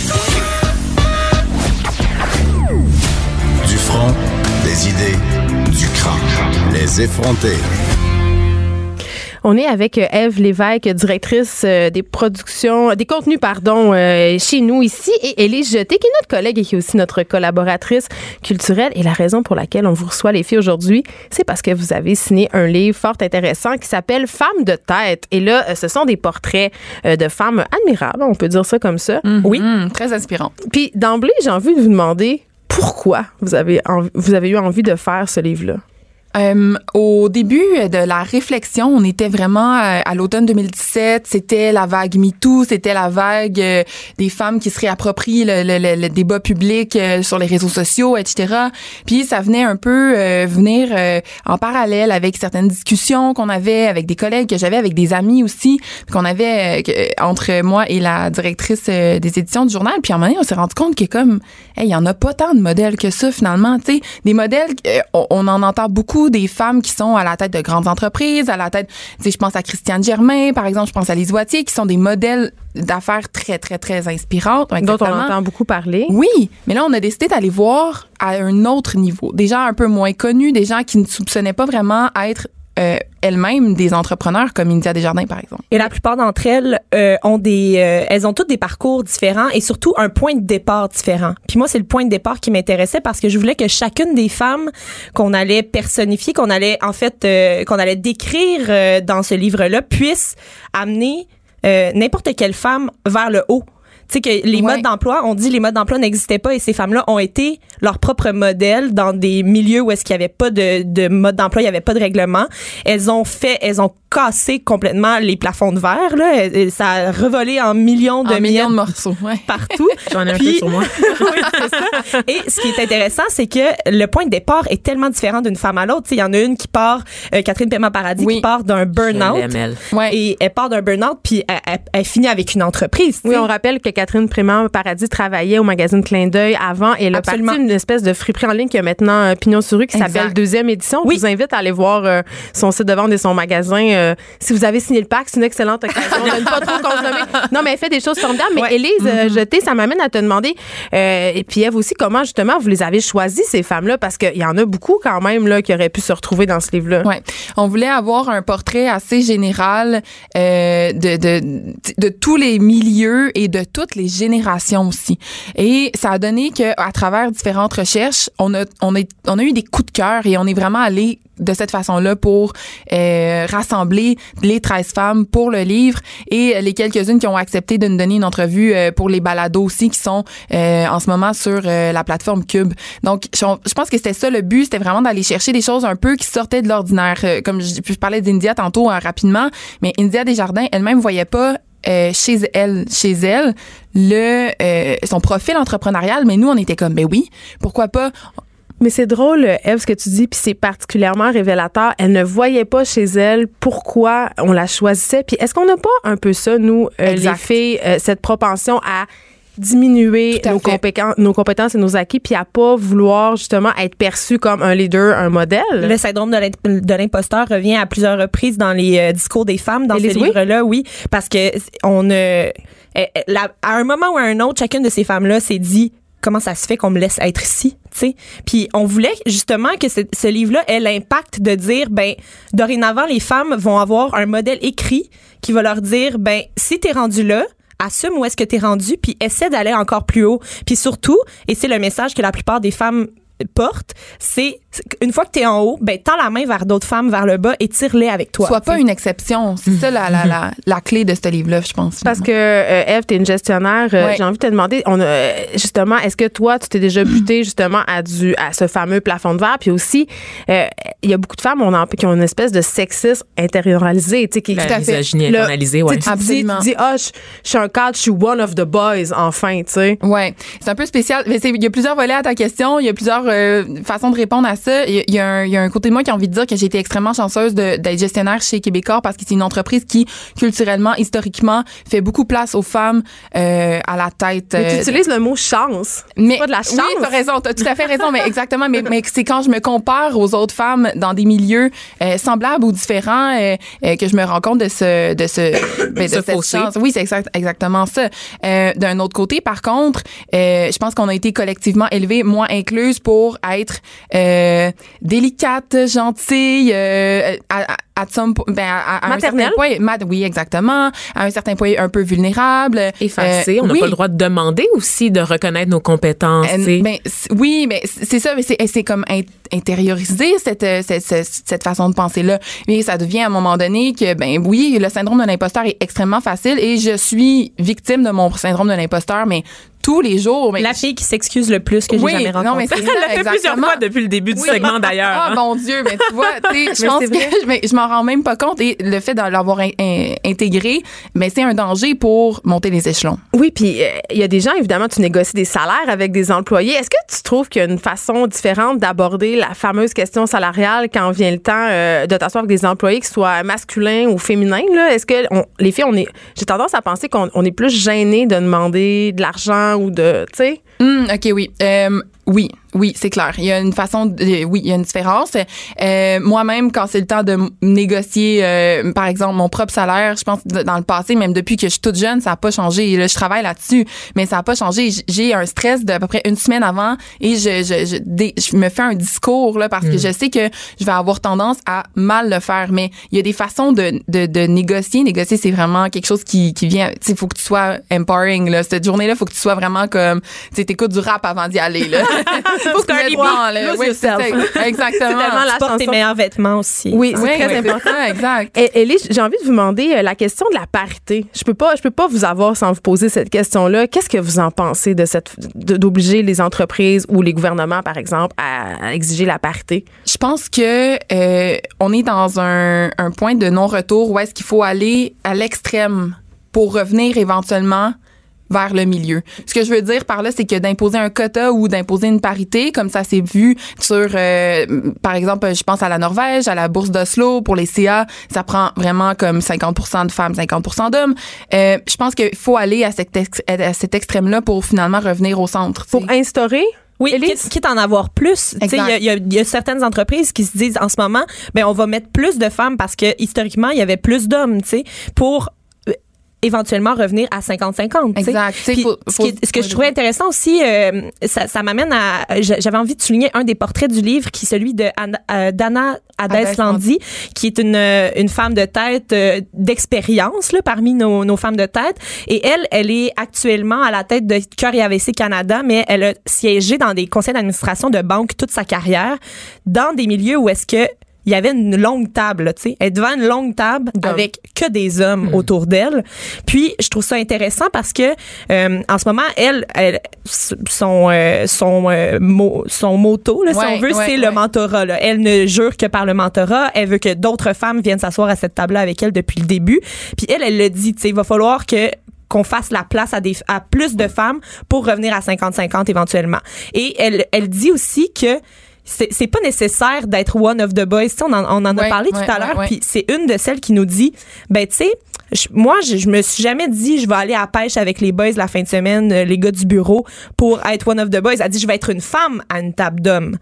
Du front, des idées, du crâne. Les effronter. On est avec euh, Eve Lévesque, directrice euh, des productions, des contenus, pardon, euh, chez nous ici, et Élise Jeté, qui est notre collègue et qui est aussi notre collaboratrice culturelle. Et la raison pour laquelle on vous reçoit les filles aujourd'hui, c'est parce que vous avez signé un livre fort intéressant qui s'appelle Femmes de tête. Et là, ce sont des portraits de femmes admirables, on peut dire ça comme ça. Oui. Mm, très inspirant. Puis d'emblée, j'ai envie de vous demander pourquoi vous avez, vous avez eu envie de faire ce livre-là. Euh, au début de la réflexion, on était vraiment euh, à, l'automne 2017. C'était la vague MeToo, c'était la vague euh, des femmes qui se réapproprient le, débat public euh, sur les réseaux sociaux, etc. Puis ça venait un peu venir en parallèle avec certaines discussions qu'on avait avec des collègues, que j'avais avec des amis aussi, qu'on avait entre moi et la directrice des éditions du journal. Puis à un moment donné, on s'est rendu compte que comme, il y en a pas tant de modèles que ça finalement. Tu sais, des modèles, on en entend beaucoup des femmes qui sont à la tête de grandes entreprises, à la tête, tu sais, je pense à Christiane Germain, par exemple, je pense à Lise Wattier, qui sont des modèles d'affaires très, très, très inspirantes. Dont on entend beaucoup parler. Oui, mais là, on a décidé d'aller voir à un autre niveau. Des gens un peu moins connus, des gens qui ne soupçonnaient pas vraiment être euh, elles-mêmes des entrepreneurs comme India Desjardins par exemple. Et la plupart d'entre elles euh, ont des euh, elles ont toutes des parcours différents et surtout un point de départ différent. Puis moi c'est le point de départ qui m'intéressait parce que je voulais que chacune des femmes qu'on allait personnifier, qu'on allait en fait qu'on allait décrire dans ce livre-là puisse amener n'importe quelle femme vers le haut tu sais que les modes d'emploi, on dit les modes d'emploi n'existaient pas et ces femmes-là ont été leur propre modèle dans des milieux où est-ce qu'il y avait pas de, de mode d'emploi, il y avait pas de règlement. Elles ont fait, elles ont cassé complètement les plafonds de verre là, ça a revolé en millions de millions de morceaux ouais. partout. J'en ai un peu sur moi. oui, ça. Et ce qui est intéressant, c'est que le point de départ est tellement différent d'une femme à l'autre. Il y en a une qui part, euh, Catherine Paiement Paradis, qui part d'un burn-out. Ouais. Et elle part d'un burn-out, puis elle, elle, finit avec une entreprise. Oui, on rappelle que Catherine Prément Paradis travaillait au magazine Clin d'œil avant et elle a parti une espèce de friperie en ligne qui a maintenant euh, Pignon sur rue qui s'appelle Deuxième Édition. Oui. Je vous invite à aller voir euh, son site de vente et son magasin euh, si vous avez signé le pack, c'est une excellente occasion de ne pas trop consommer. Non, mais elle fait des choses formidables. Mais Élise, euh, mm-hmm. jeté, ça m'amène à te demander, euh, et puis Eve aussi, comment justement vous les avez choisies, ces femmes-là? Parce qu'il y en a beaucoup quand même là, qui auraient pu se retrouver dans ce livre-là. Oui. On voulait avoir un portrait assez général euh, de, de, de tous les milieux et de toutes les générations aussi. Et ça a donné que à travers différentes recherches, on a, on, a, on a eu des coups de cœur et on est vraiment allé de cette façon-là pour euh, rassembler les 13 femmes pour le livre et les quelques-unes qui ont accepté de nous donner une entrevue euh, pour les balados aussi qui sont euh, en ce moment sur euh, la plateforme Cube. Donc, je, pense que c'était ça le but, c'était vraiment d'aller chercher des choses un peu qui sortaient de l'ordinaire. comme je, parlais d'India tantôt rapidement, mais India Desjardins elle-même voyait pas chez elle, chez elle, le son profil entrepreneurial, mais nous on était comme ben oui, pourquoi pas? Mais c'est drôle, Eve, ce que tu dis, puis c'est particulièrement révélateur. Elle ne voyait pas chez elle pourquoi on la choisissait. Puis est-ce qu'on n'a pas un peu ça, nous, euh, les filles, euh, cette propension à diminuer nos compétences, nos compétences et nos acquis, puis à pas vouloir justement être perçu comme un leader, un modèle? Le syndrome de l'imposteur revient à plusieurs reprises dans les euh, discours des femmes dans ce livre-là, oui, parce que on euh, à un moment ou à un autre, chacune de ces femmes-là s'est dit comment ça se fait qu'on me laisse être ici, tu sais. Puis on voulait justement que ce, livre-là ait l'impact de dire, ben, dorénavant, les femmes vont avoir un modèle écrit qui va leur dire, ben, si t'es rendu là, assume où est-ce que t'es rendu, puis essaie d'aller encore plus haut. Puis surtout, et c'est le message que la plupart des femmes porte, c'est une fois que tu es en haut, ben tends la main vers d'autres femmes vers le bas et tire-les avec toi. Sois pas une exception. C'est ça la, la, la, la, clé de ce livre-là, je pense. Parce que euh, Eve, tu es une gestionnaire. Euh, j'ai envie de te demander, on a, justement, est-ce que toi, tu t'es déjà buté justement à du à ce fameux plafond de verre, puis aussi, euh, il y a beaucoup de femmes on en, qui ont une espèce de sexisme intériorisé, tu sais, qui à fait internalisé, ouais. Tu dis, tu dis, ah, je, suis un cadre, je suis one of the boys, enfin, tu sais. Ouais, c'est un peu spécial. Mais il y a plusieurs volets à ta question. Il y a plusieurs euh, façon de répondre à ça. Il y, a un, y, a un côté de moi qui a envie de dire que j'ai été extrêmement chanceuse d'être gestionnaire chez Québécois parce que c'est une entreprise qui, culturellement, historiquement, fait beaucoup place aux femmes euh, à la tête. Mais tu euh, utilises le mot chance. Mais pas de la chance. Oui, t'as raison, t'as tout à fait raison, mais exactement. mais, mais c'est quand je me compare aux autres femmes dans des milieux euh, semblables ou différents que je me rends compte de ce, de ce, ben, de cette chance. Oui, c'est exact, exactement ça. D'un autre côté, par contre, je pense qu'on a été collectivement élevés, moi incluse, pour pour être euh, délicate, gentille, euh, à, à, some, ben à, à un certain point, oui exactement, à un certain point un peu vulnérable, effacée. on n'a pas le droit de demander aussi de reconnaître nos compétences. Ben, oui, mais c'est ça, mais c'est comme intérioriser cette, cette, cette, façon de penser là. Mais ça devient à un moment donné que ben oui, le syndrome de l'imposteur est extrêmement facile et je suis victime de mon syndrome de l'imposteur, mais tous les jours. Mais la fille qui s'excuse le plus que j'ai jamais rencontrée. Non, mais c'est Elle l'a fait plusieurs fois depuis le début du segment d'ailleurs. Ah mon Dieu, mais tu vois, je pense que je m'en rends même pas compte et le fait de l'avoir intégré, mais c'est un danger pour monter les échelons. Oui, puis euh, il y a des gens évidemment tu négocies des salaires avec des employés. Est-ce que tu trouves qu'il y a une façon différente d'aborder la fameuse question salariale quand vient le temps euh, de t'asseoir avec des employés qui soient masculins ou féminins là? Est-ce que les filles on est j'ai tendance à penser qu'on est plus gêné de demander de l'argent ou de, tu sais? Hum, OK, oui. Euh, oui, oui, c'est clair. Il y a une façon, de, oui, il y a une différence. Euh, moi-même, quand c'est le temps de négocier, euh, par exemple, mon propre salaire, je pense dans le passé, même depuis que je suis toute jeune, ça n'a pas changé. là, je travaille là-dessus, mais ça n'a pas changé. J'ai un stress d'à peu près une semaine avant et je, je, je, je me fais un discours là parce que hmm. je sais que je vais avoir tendance à mal le faire. Mais il y a des façons de, de, de négocier. Négocier, c'est vraiment quelque chose qui, qui vient. Il faut que tu sois empowering. Là. Cette journée-là, il faut que tu sois vraiment comme, tu écoutes du rap avant d'y aller. Là. Faut Cardi B, oui, exactement. la porte tes meilleurs vêtements aussi. Oui, c'est très important. exact. Et Ellie, j'ai envie de vous demander euh, la question de la parité. Je peux pas, je peux pas vous avoir sans vous poser cette question-là. Qu'est-ce que vous en pensez de cette, d'obliger les entreprises ou les gouvernements, par exemple, à, exiger la parité? Je pense que euh, on est dans un, un point de non-retour où est-ce qu'il faut aller à l'extrême pour revenir éventuellement vers le milieu. Ce que je veux dire par là, c'est que d'imposer un quota ou d'imposer une parité, comme ça s'est vu sur, euh, par exemple, je pense à la Norvège, à la bourse d'Oslo pour les CA, ça prend vraiment comme 50% de femmes, 50% d'hommes. Euh, je pense qu'il faut aller à cet, à cet extrême-là pour finalement revenir au centre. Pour instaurer oui, quitte, quitte en avoir plus. Il y, y, y a, certaines entreprises qui se disent en ce moment, ben on va mettre plus de femmes parce que historiquement il y avait plus d'hommes, tu sais, pour éventuellement revenir à 50-50. Exact. ce, que je trouvais intéressant aussi, euh, ça, ça m'amène à... J'avais envie de souligner un des portraits du livre qui est celui de euh, Dana Adeslandi, qui est une, euh, une femme de tête d'expérience là, parmi nos, nos femmes de tête. Et elle, elle est actuellement à la tête de Cœur et AVC Canada, mais elle a siégé dans des conseils d'administration de banques toute sa carrière, dans des milieux où est-ce que il y avait une longue table, tu sais, elle est devant une longue table avec que des hommes hmm. autour d'elle. Puis je trouve ça intéressant parce que euh, en ce moment, elle, elle son euh, son euh, son motto, là, si on veut, c'est le mentorat. Là. Elle ne jure que par le mentorat. Elle veut que d'autres femmes viennent s'asseoir à cette table-là avec elle depuis le début. Puis elle, elle le dit, tu sais, il va falloir que qu'on fasse la place à, des, à plus de femmes pour revenir à 50-50 éventuellement. Et elle, elle dit aussi que c'est pas nécessaire d'être one of the boys. on en, on en a parlé tout à l'heure, puis c'est une de celles qui nous dit, ben tu sais, moi, je, je, me suis jamais dit je vais aller à la pêche avec les boys la fin de semaine, euh, les gars du bureau, pour être one of the boys. Elle dit je vais être une femme à une table d'hommes.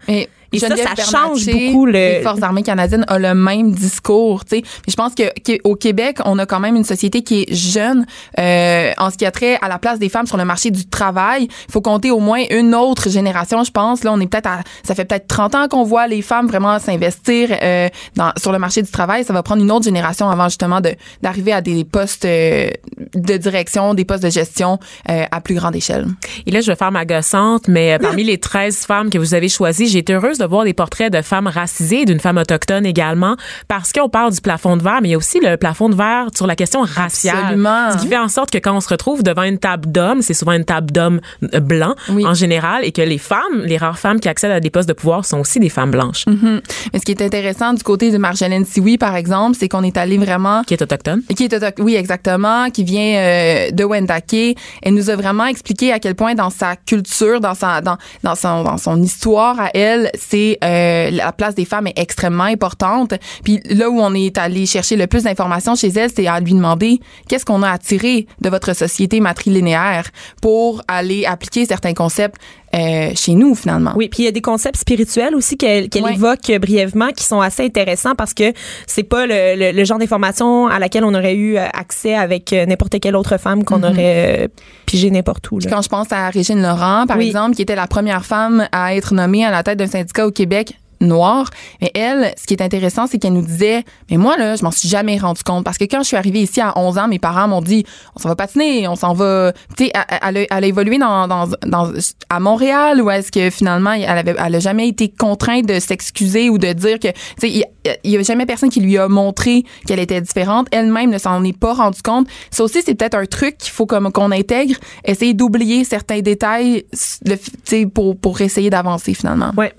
Et, ça, ça change beaucoup le. Les forces armées canadiennes ont le même discours, tu sais. Je pense que, au Québec, on a quand même une société qui est jeune euh, en ce qui a trait à la place des femmes sur le marché du travail. Il faut compter au moins une autre génération, je pense. Là, on est peut-être à, ça fait peut-être 30 ans qu'on voit les femmes vraiment s'investir euh, dans sur le marché du travail. Ça va prendre une autre génération avant justement de d'arriver à des des postes euh, de direction, des postes de gestion euh, à plus grande échelle. Et là, je vais faire ma gossante, mais euh, parmi les 13 femmes que vous avez choisies, j'ai été heureuse de voir des portraits de femmes racisées d'une femme autochtone également, parce qu'on parle du plafond de verre, mais il y a aussi le plafond de verre sur la question raciale. Absolument. Ce qui fait en sorte que quand on se retrouve devant une table d'hommes, c'est souvent une table d'hommes blancs en général, et que les femmes, les rares femmes qui accèdent à des postes de pouvoir sont aussi des femmes blanches. Mm-hmm. Mais ce qui est intéressant du côté de Marjolaine Sioui, par exemple, c'est qu'on est allé vraiment... Qui est autochtone. Qui est oui, exactement, qui vient euh, de Wendake. Elle nous a vraiment expliqué à quel point dans sa culture, dans sa dans dans son dans son histoire à elle, euh, la place des femmes est extrêmement importante. Puis là où on est allé chercher le plus d'informations chez elle, c'est à lui demander qu'est-ce qu'on a tirer de votre société matrilinéaire pour aller appliquer certains concepts euh, chez nous finalement. Oui, puis il y a des concepts spirituels aussi qu'elle qu'elle Ouais. évoque brièvement qui sont assez intéressants parce que c'est pas le, le- le genre d'information à laquelle on aurait eu euh, accès avec euh, n'importe quelle autre femme qu'on aurait euh, pigé n'importe où. là. Quand je pense à Régine Laurent, par Oui. exemple, qui était la première femme à être nommée à la tête d'un syndicat au Québec noir. Mais elle, ce qui est intéressant, c'est qu'elle nous disait, mais moi, là, je m'en suis jamais rendu compte. Parce que quand je suis arrivée ici à 11 ans, mes parents m'ont dit, on s'en va patiner, on s'en va, tu sais, elle, elle a- évolué dans, dans, dans, à Montréal, ou est-ce que finalement, elle avait, elle a jamais été contrainte de s'excuser ou de dire que, tu sais, il, il y a jamais personne qui lui a montré qu'elle était différente. Elle-même ne s'en est pas rendu compte. Ça aussi, c'est peut-être un truc qu'il faut comme qu'on intègre, essayer d'oublier certains détails, tu sais, pour, pour essayer d'avancer finalement. Ouais.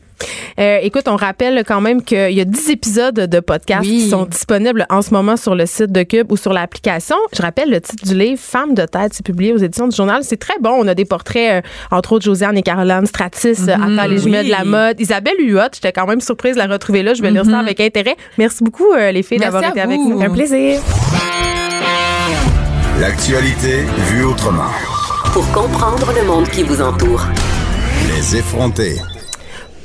Euh, écoute, on rappelle quand même qu'il y a 10 épisodes de podcast Oui. qui sont disponibles en ce moment sur le site de Cube ou sur l'application. Je rappelle le titre du livre, Femme de tête, c'est publié aux éditions du journal. C'est très bon. On a des portraits, euh, entre autres, Josiane et Caroline Stratis, euh, à les jumelles de la mode. Isabelle Huot, j'étais quand même surprise de la retrouver là. Je vais lire ça avec intérêt. Merci beaucoup, euh, les filles, d'avoir été avec nous. Un plaisir. L'actualité vue autrement. Pour comprendre le monde qui vous entoure. Les effronter.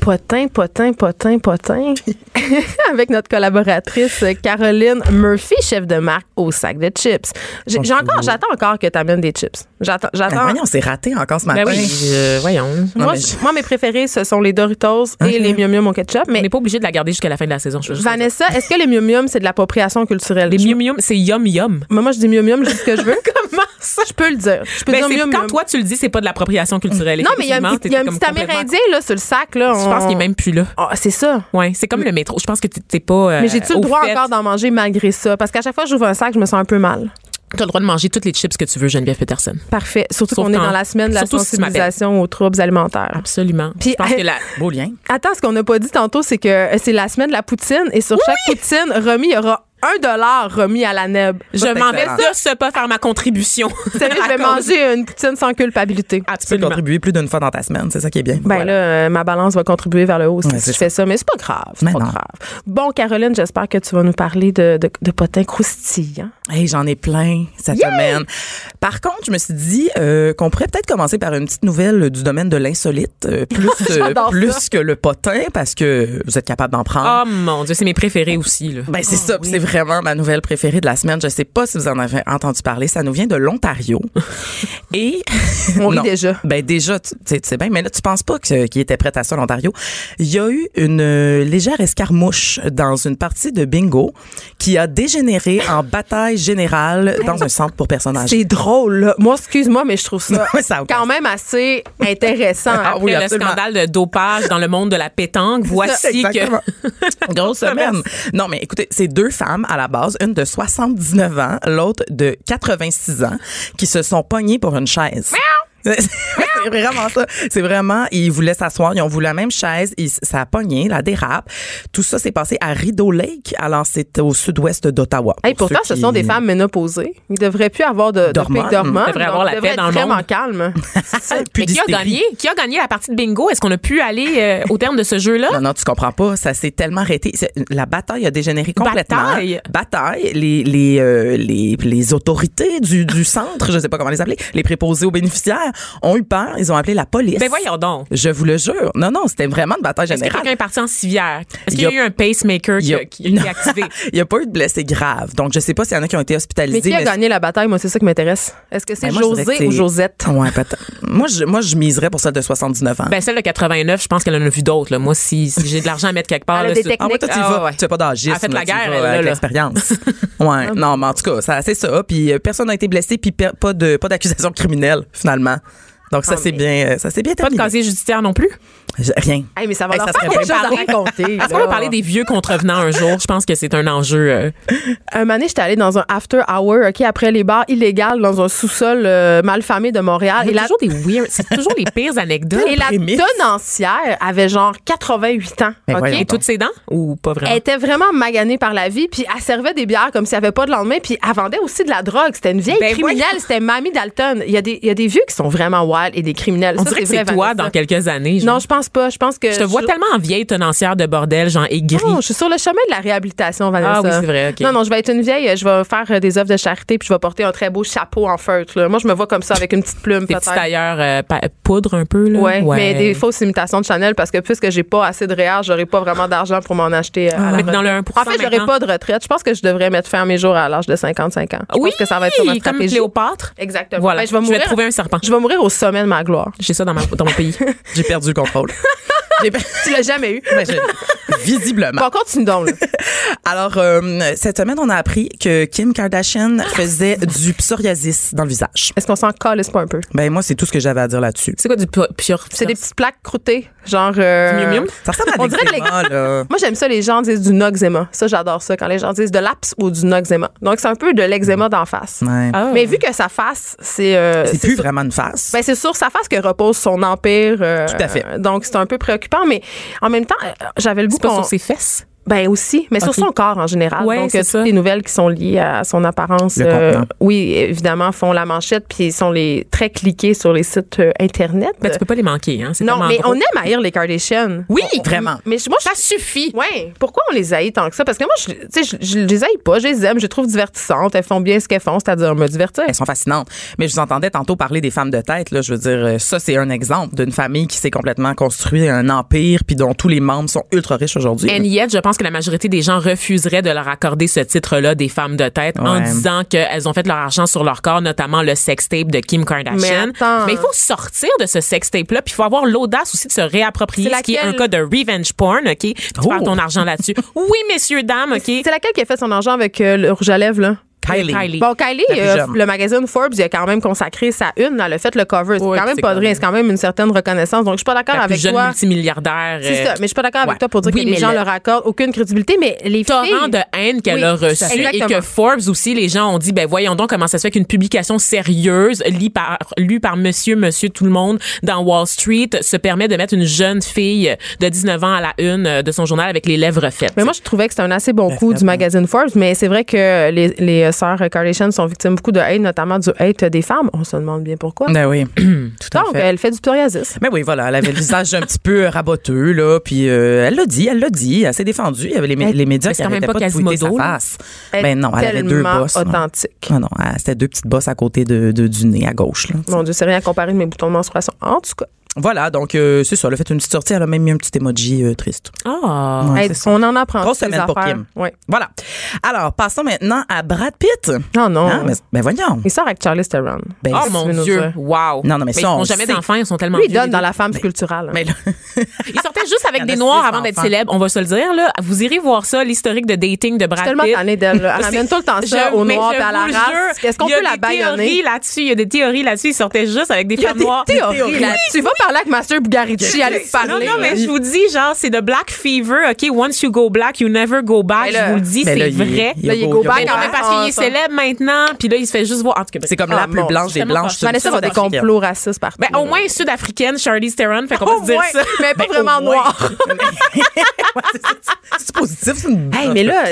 Potin, potin, potin, potin. Avec notre collaboratrice euh, Caroline Murphy, chef de marque au sac de chips. J'ai encore, j'attends encore que tu amènes des chips. J'attends, Ben j'attends. voyons, c'est raté encore ce matin. Ben oui, euh, voyons. Non, moi, je- mes préférés, ce sont les Doritos et les Mium Mium au ketchup. On Mais n'est pas obligé de la garder jusqu'à la fin de la saison. je Vanessa, est-ce que les Mium Mium, c'est de l'appropriation culturelle? Les mium mium, c'est yum yum. Mais moi, je dis Mium Mium, je dis ce que je veux. Comment? Je peux le dire. Je peux Ben, dire quand toi tu le dis, c'est pas de l'appropriation culturelle. Non, mais il y a un y a un petit Amérindien là, sur le sac. Là. Je pense qu'il est même plus là. Ah, c'est ça. Ouais, c'est comme le métro. Je pense que t'es- t'es pas. euh, Mais j'ai-tu le au droit fait. encore d'en manger malgré ça? Parce qu'à chaque fois que j'ouvre un sac, je me sens un peu mal. T'as le droit de manger toutes les chips que tu veux, Geneviève Peterson. Parfait. Surtout Sauf qu'on est dans la semaine de la surtout si tu m'appelles. sensibilisation aux troubles alimentaires. Absolument. Puis- je pense que la. Beau lien. Attends, ce qu'on n'a pas dit tantôt, c'est que euh, c'est la semaine de la poutine et sur chaque poutine remis, il y aura un dollar remis à la NEB. Je m'en vais ce pas faire ma contribution. Sérieux, je vais manger une poutine sans culpabilité. Tu peux Absolument. contribuer plus d'une fois dans ta semaine, c'est ça qui est bien. Ben Voilà. là, euh, ma balance va contribuer vers le haut si Ouais, je c'est fais ça, mais c'est pas grave. C'est pas non. grave. Bon, Caroline, j'espère que tu vas nous parler de, de, de potins croustillants. Hey, j'en ai plein cette semaine. Par contre, je me suis dit euh, qu'on pourrait peut-être commencer par une petite nouvelle du domaine de l'insolite, euh, plus euh, plus ça. que le potin, parce que vous êtes capable d'en prendre. Oh mon Dieu, c'est mes préférés aussi. Là. Ben c'est ça, puis c'est vraiment ma nouvelle préférée de la semaine. Je sais pas si vous en avez entendu parler, ça nous vient de l'Ontario. Et On rit déjà. Ben déjà, tu sais tu sais bien, mais là tu penses pas que qu'il était prêt à ça l'Ontario. Il y a eu une euh, légère escarmouche dans une partie de bingo qui a dégénéré en bataille générale dans un centre pour personnes âgées. C'est drôle, là. Moi, excuse-moi, mais je trouve ça ça quand même assez intéressant. Ah Après oui, le scandale de dopage dans le monde de la pétanque, voici que. Exactement. Grosse semaine. Non, mais écoutez, c'est deux femmes à la base, une de 79 ans, l'autre de 86 ans, qui se sont pognées pour une chaise. C'est vraiment ça. C'est vraiment, ils voulaient s'asseoir, ils ont voulu la même chaise, ils- ça a pogné, la dérape. Tout ça s'est passé à Rideau Lake, alors c'est au sud-ouest d'Ottawa. Hey, Pour pourtant, ce sont des femmes ménopausées. Ils devraient plus avoir de, de D'hormones. pic d'hormones. Devraient avoir la ils paix dans le vraiment monde. calme. Mais qui a gagné? Qui a gagné la partie de bingo? Est-ce qu'on a pu aller euh, au terme de ce jeu-là? Non, non, tu comprends pas. Ça s'est tellement arrêté. La bataille a dégénéré complètement. Bataille? Bataille. Les, les, euh, les, les autorités du, du centre, je sais pas comment les appeler, les préposés aux bénéficiaires, ont eu peur. Ils ont appelé la police. Ben voyons donc. Je vous le jure. Non, non, c'était vraiment une bataille Est-ce que générale. quelqu'un est parti en civière? Est-ce Il qu'il y y a eu un pacemaker Il y a- qui, qui a été activé? Il n'y a pas eu de blessés graves. Donc, je sais pas s'il y en a qui ont été hospitalisés. Mais qui a gagné la bataille? Moi, c'est ça qui m'intéresse. Est-ce que c'est Ben, José que ou Josette? Ouais, peut-être. moi, je, moi, je miserais pour celle de 79 ans. Ben, celle de 89, je pense qu'elle en a vu d'autres. Moi, si, si j'ai de l'argent à mettre quelque part, Elle a là, des c'est- techniques. Ah ouais, toi, tu Ah vas. ouais. Tu fais pas d'agisme. Elle a fait la guerre, vas l'expérience. ouais. Non, mais en tout cas, c'est ça. Puis euh, personne n'a été blessé, puis de, pas d'accusation criminelle, finalement. Donc, ça, Ah, c'est bien, euh, ça s'est bien Pas de casier judiciaire non plus? Rien. Hey, mais ça va Hey, leur ça faire quelque chose bien. à raconter. Est-ce qu'on va parler des vieux contrevenants un jour? Je pense que c'est un enjeu. euh, Un moment donné, j'étais allée dans un after hour, OK, après les bars illégales dans un sous-sol euh, malfamé de Montréal. Il Et y a la, toujours des weird. C'est toujours les pires anecdotes. et la tenancière avait genre 88 ans. Ben OK? voyons Et toutes ses dents? Ou pas vraiment? Elle était vraiment maganée par la vie, puis elle servait des bières comme s'il n'y avait pas de lendemain, puis elle vendait aussi de la drogue. C'était une vieille Ben criminelle, voyons. c'était Mamie Dalton. Il y, a des, il y a des vieux qui sont vraiment wild et des criminels. On Ça, dirait que vrai, c'est toi Vanessa. dans quelques années. genre. Non, je pense pense pas. Je pense que. Je te vois tellement en vieille tenancière de bordel, genre aigrie. Non, je suis sur le chemin de la réhabilitation, Vanessa. Ah oui, c'est vrai, OK. Non, non, je vais être une vieille, je vais faire euh, des œuvres de charité, puis je vais porter un très beau chapeau en feutre. là. Moi, je me vois comme ça avec une petite plume, Des peut-être. tailleurs euh, pa- poudre un peu, là? Ouais, mais des fausses imitations de Chanel parce que puisque j'ai pas assez de réel, j'aurai pas vraiment d'argent pour m'en acheter. euh, à la Mais dans le 1 retraite. En fait, j'aurai pas de retraite. Je pense que je devrais mettre fin à mes jours à l'âge de 55 ans. Je Oui, pense que ça va être sur ma comme stratégie. Cléopâtre. Exactement. Voilà, Ben, je vais je vais trouver un serpent. Je vais mourir au sommet de ma gloire. J'ai ça dans, ma, dans mon pays. J'ai perdu le contrôle. Tu l'as jamais eu? Visiblement. Bon, continue donc. là. Alors, euh, cette semaine, on a appris que Kim Kardashian faisait du psoriasis dans le visage. Est-ce qu'on s'en calisse pas un peu? Ben moi, c'est tout ce que j'avais à dire là-dessus. C'est quoi du pure? C'est des petites plaques croûtées, genre. euh, Mium mium? Ça ressemble à des là. Moi, j'aime ça, les gens disent du noxéma. Ça, j'adore ça, quand les gens disent de l'aps ou du noxéma. Donc, c'est un peu de l'eczéma d'en face. Ouais. Ah. Mais vu que sa face, c'est. euh, c'est plus sur- vraiment une face. Ben, c'est sur sa face que repose son empire. euh, Tout à fait. Donc, c'est un peu préoccupant, mais en même temps, j'avais le goût C'est pas sur ses fesses? Ben aussi, mais sur son corps en général. Ouais, Donc, c'est euh, toutes ça. les nouvelles qui sont liées à son apparence, Le euh, oui, évidemment, font la manchette, puis sont les très cliqués sur les sites euh, Internet. Ben, tu peux pas les manquer, hein. Non, mais gros. on aime haïr les Kardashians. Oui, On- vraiment. Mais moi, Ça suffit. Ouais. Pourquoi on les haït tant que ça? Parce que moi, je, tu sais, je, je les haïs pas, je les aime, je les trouve divertissantes. Elles font bien ce qu'elles font, c'est-à-dire me divertir. Elles sont fascinantes. Mais je vous entendais tantôt parler des femmes de tête. Là. Je veux dire, ça, c'est un exemple d'une famille qui s'est complètement construit un empire puis dont tous les membres sont ultra riches aujourd'hui. And yet, je pense que la majorité des gens refuseraient de leur accorder ce titre-là des femmes de tête en disant qu'elles ont fait leur argent sur leur corps, notamment le sextape de Kim Kardashian. Mais attends. Mais il faut sortir de ce sextape-là, puis il faut avoir l'audace aussi de se réapproprier, C'est ce qui est un cas de revenge porn, OK? Puis Tu Oh. perds ton argent là-dessus. Oui, messieurs, dames, OK? C'est laquelle qui a fait son argent avec euh, le rouge à lèvres, là? Kylie. Kylie. Bon, Kylie, euh, le magazine Forbes, il a quand même consacré sa une. Elle a fait le cover. C'est Oui, quand même pas de rien. C'est quand même une certaine reconnaissance. Donc, je suis pas d'accord avec jeune toi. multimilliardaire. C'est euh, ça. Mais je suis pas d'accord avec toi pour dire Oui, que les gens le- leur accordent aucune crédibilité. Mais les torrent filles. de haine qu'elle Oui, a reçu et que Forbes aussi les gens ont dit ben voyons donc comment ça se fait qu'une publication sérieuse lue par lue par monsieur monsieur tout le monde dans Wall Street se permet de mettre une jeune fille de 19 ans à la une euh, de son journal avec les lèvres faites. Mais moi, je trouvais que c'était un assez bon coup du magazine Forbes, mais c'est vrai que les, les sœurs Kardashian sont victimes beaucoup de hate, notamment du hate des femmes. On se demande bien pourquoi. Ben oui, tout à Donc, fait. elle fait du psoriasis. Mais oui, voilà, elle avait le visage un petit peu raboteux, là, puis euh, elle l'a dit, elle l'a dit, elle s'est défendue. Il y avait les, mé- les médias mais qui c'est quand même arrêtaient pas pas de tweeter sa face. Ben non, elle avait deux bosses. authentique. Ah non, elle- c'était deux petites bosses à côté de, de- du nez à gauche. Là. Mon Dieu, c'est rien à comparer de mes boutons de menstruation. En tout cas, Voilà, donc euh, c'est ça, elle a fait une petite sortie, elle a même mis un petit emoji euh, triste. Ah. Ouais, hey, on en apprend. Grosse semaine pour. Kim. Ouais. Voilà. Alors, passons maintenant à Brad Pitt. Non, non. Hein, mais, ben voyons. Il sort avec Charlie Theron. Ben, Oh mon Dieu, dire? wow. Non, non, mais ça, ils on font le jamais d'enfants, ils sont tellement Lui, il vieux, donne les dans la femme sculpturale. mais là, Ils sortaient juste avec Il des noirs avant d'être célèbres, on va se le dire là. Vous irez voir ça, l'historique de dating de Brad suis tellement Pitt. tannée d'elle. Elle amène tout le temps ça Je- au mais noir je et à la race. Est-ce qu'on il peut la baïonner? là-dessus, il y a des théories là-dessus, ils sortaient juste avec des Il femmes noires. théories là-dessus. Parler avec Master Bugarici, allez Non, parler. non, mais je vous dis, genre, c'est de Black Fever, OK? Once you go black, you never go back. Mais là- je vous le dis, Mais c'est vrai. il- Là, il go back Mais non, à- mais parce qu'il est ça. célèbre maintenant, puis là, il se fait juste voir. En tout cas, c'est comme Ah, la plus blanche des blanches. Vanessa va des complots racistes partout. Ben, au moins sud-africaine, Charlize Theron, fait qu'on peut dire moins, ça. mais pas Ben, vraiment au moins. noir. Ouais, c'est- positif. c'est une- Hey, mais là,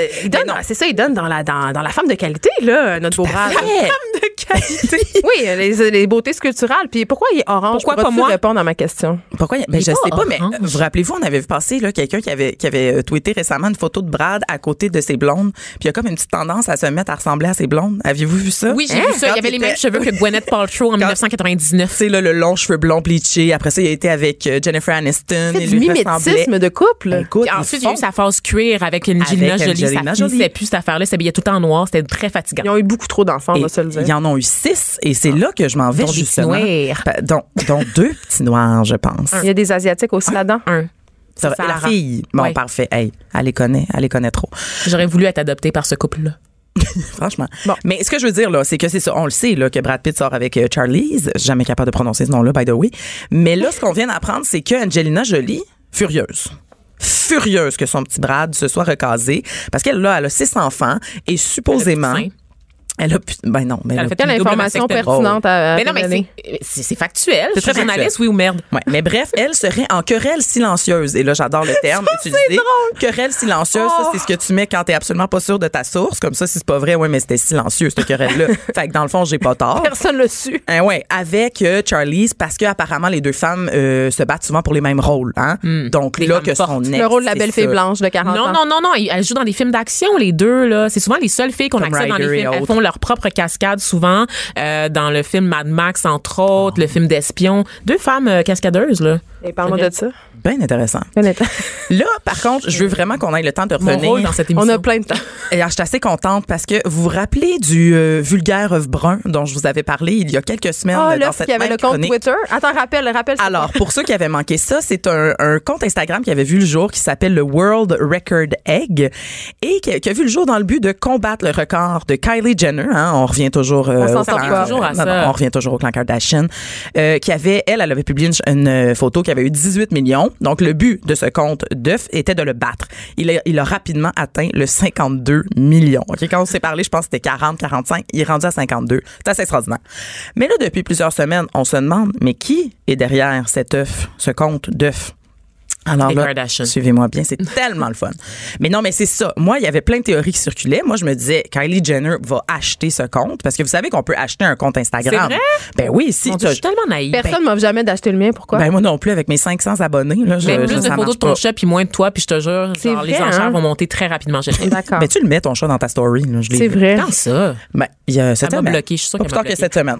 non. c'est ça, il donne dans la, dans, dans la femme de qualité, là, notre beau Brad. Hey, de qualité. Oui, les, les beautés sculpturales. Puis pourquoi il est orange? Pourquoi pas moi? répondre à ma question? Pourquoi? Ben, Il je est sais pas pas, mais euh, vous rappelez-vous, on avait vu passer là, quelqu'un qui avait, qui avait euh, tweeté récemment une photo de Brad à côté de ses blondes. Puis il y a comme une petite tendance à se mettre à ressembler à ses blondes. Aviez-vous vu ça? Oui, j'ai Hein? vu ça. Il y Quand avait les il mêmes cheveux que Gwyneth Paltrow en 1999. C'est là, le long cheveux blonds bleachés. Après ça, il a été avec euh, Jennifer Aniston. C'est Il du mimétisme de couple. Écoute, ils ensuite, il y a eu sa phase cuir avec Angelina Jolie. Ça finissait plus cette affaire-là. Il s'habillait tout en noir. C'était très fatigant. Ils ont eu beaucoup trop d'enfants, on va se le dire. Ils en ont eu six et c'est là que je m'en vais Dont des justement. petits noirs. Dont, deux petits noirs, je pense. Il y a des Asiatiques aussi là-dedans? Un. Ça va- C'est la fille, bon, Ouais. parfait. Hey, elle les connaît, elle les connaît trop. J'aurais voulu être adoptée par ce couple-là. Franchement. Bon. Mais ce que je veux dire, là, c'est que c'est ça. On le sait, là, que Brad Pitt sort avec euh, Charlize. Jamais capable de prononcer ce nom-là, by the way. Mais là, ce qu'on vient d'apprendre, c'est que Angelina Jolie, furieuse. Furieuse que son petit Brad se soit recasé. Parce qu'elle, là, elle a six enfants et supposément. Elle a pu, ben non, mais Elle a elle a fait Quelle une information pertinente à, à Mais non, mais c'est- c'est c'est factuel. C'est très journaliste, oui ou merde. Ouais, mais bref, elle serait en querelle silencieuse. Et là, j'adore le terme utilisé. Querelle silencieuse, ça, c'est ce que tu mets quand t'es absolument pas sûr de ta source. Comme ça, si c'est pas vrai, ouais, mais c'était silencieux, cette querelle-là. fait que dans le fond, j'ai pas tort. Personne l'a su. Hein, ouais, avec euh, Charlize, parce que apparemment les deux femmes euh, se battent souvent pour les mêmes rôles. Hein? Donc Des là que son ex, Le rôle de la c'est belle fille blanche de 40 Non, ans. non, non, non. Elles jouent dans des films d'action, les deux, là. C'est souvent les seules filles qu'on accepte dans les films. Elles font leur propre cascade souvent. euh, dans le film Mad Max, entre autres, le film d'espion. Deux femmes euh, cascadeuses, là. Et parle-moi de ça. Bien intéressant. Honnêtement. Là, par contre, je veux vraiment qu'on ait le temps de Mon revenir. rôle dans cette émission. On a plein de temps. Et alors, je suis assez contente parce que vous vous rappelez du euh, vulgaire œuf brun dont je vous avais parlé il y a quelques semaines euh, dans cette qui avait le compte chronique. Twitter. Attends, rappelle, rappelle. Alors, pour ceux qui avaient manqué ça, c'est un, un compte Instagram qui avait vu le jour qui s'appelle le World Record Egg et qui, qui a vu le jour dans le but de combattre le record de Kylie Jenner. Hein, on revient toujours, euh, On au clan- pas. toujours à non, ça. non, on revient toujours au clan Kardashian. euh, qui avait, elle, elle avait publié une, une, euh, photo qui avait eu 18 millions. Donc, le but de ce compte d'œuf était de le battre. Il a, il a rapidement atteint le 52 millions. Quand on s'est parlé, je pense que c'était 40, 45. Il est rendu à 52. C'est assez extraordinaire. Mais là, depuis plusieurs semaines, on se demande, mais qui est derrière cet œuf, ce compte d'œuf? Alors Les là, Kardashian. suivez-moi bien, c'est tellement le fun. Mais non, mais c'est ça. Moi, il y avait plein de théories qui circulaient. Moi, je me disais, Kylie Jenner va acheter ce compte parce que vous savez qu'on peut acheter un compte Instagram. C'est vrai? Ben oui, si. Dieu, je suis tellement naïve. Personne m'a jamais d'acheter le mien. Pourquoi? ben moi non plus, avec mes 500 abonnés. Là, je, Mais je- plus de ça photos de ton pas. chat puis moins de toi, puis je te jure, C'est genre, les vrai, enchères hein? vont monter très rapidement. D'accord. Mais tu le mets ton chat dans ta story. Là, je l'ai C'est vrai. Quand ça? Ben, il y a cette m'a semaine. bloqué, je suis sûre Pas qu'elle plus tard m'a que cette semaine.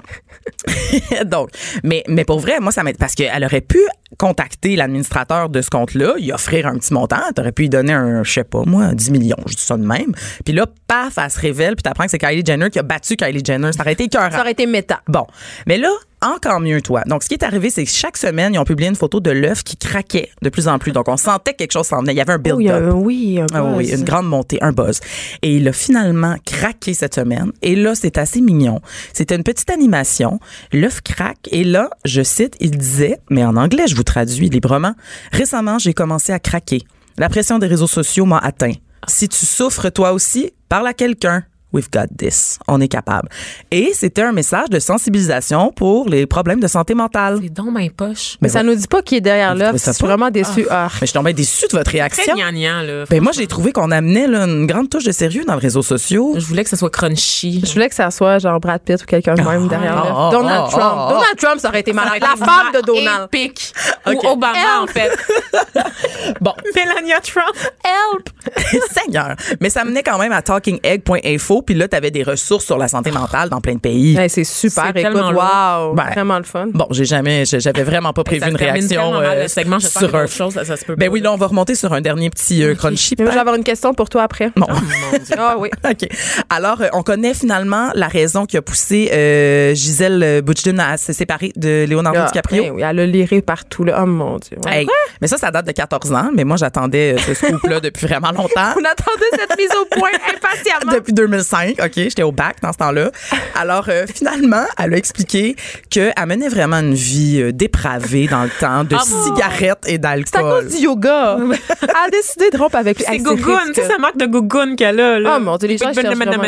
Donc, mais, mais pour vrai, moi, ça m'aide parce qu'elle aurait pu contacter l'administrateur de ce compte-là, y offrir un petit montant. T'aurais pu lui donner un, je sais pas, moi, 10 millions. Je dis ça de même. Puis là, paf, elle se révèle, puis t'apprends que c'est Kylie Jenner qui a battu Kylie Jenner. Ça aurait été écœurant. Ça aurait été méta. Bon. Mais là, encore mieux, toi. Donc, ce qui est arrivé, c'est que chaque semaine, ils ont publié une photo de l'œuf qui craquait de plus en plus. Donc, on sentait que quelque chose s'en venait. Il y avait un build-up. un- oui, un Ah oui, buzz. une grande montée, un buzz. Et il a finalement craqué cette semaine. Et là, c'est assez mignon. C'était une petite animation. L'œuf craque. Et là, je cite, il disait, mais en anglais, je vous traduis librement. Récemment, j'ai commencé à craquer. La pression des réseaux sociaux m'a atteint. Si tu souffres toi aussi, parle à quelqu'un. We've got this. On est capable. Et c'était un message de sensibilisation pour les problèmes de santé mentale. C'est dans ma poche. Mais ça nous dit pas qui est derrière ça Je suis vraiment déçue. Ah. Mais je suis tombée déçue de votre Très réaction. gnangnan, là. Ben moi, j'ai trouvé qu'on amenait là, une grande touche de sérieux dans les réseaux sociaux. Je voulais que ça soit crunchy. Je voulais que ça soit genre Brad Pitt ou quelqu'un de même derrière l'œuf. ah, Donald ah, Trump. ah, ah. Donald Trump, ça aurait été malade. La femme de Donald. Épique. Ok. Ou Obama, en fait. Bon, Melania Trump. Help! Seigneur. Mais ça menait quand même à talkingegg.info, puis là, tu avais des ressources sur la santé mentale dans plein de pays. Hey, c'est super. C'est Écoute, tellement wow. Ben, Vraiment le fun. Bon, j'ai jamais, j'avais vraiment pas prévu une réaction mal, euh, segment. Sur un. chose, ça, ça se peut Ben pas. oui, là, on va remonter sur un dernier petit euh, crunchy. Mais moi, je vais avoir une question pour toi après. Bon. Ah oui. OK. Alors, euh, on connaît finalement la raison qui a poussé euh, Gisèle Butchdin à se séparer de Leonardo Ah, DiCaprio. ben oui, elle a liré partout. Là. Oh mon Dieu. Ouais. Hey, mais ça, ça date de 14 ans, mais moi, j'attendais ce scoop-là depuis vraiment longtemps. On attendait cette mise au point impatiemment. Depuis 2005, OK, j'étais au bac dans ce temps-là. Alors euh, finalement, elle a expliqué qu'elle menait vraiment une vie euh, dépravée dans le temps de Ah bon? cigarettes et C'est à d'alcool. cause du yoga. Elle a décidé de rompre avec lui. C'est Hey, Gougoune, tu sais, ça marque de Gougoune qu'elle a, là. Oh, mon Dieu, les gens Ben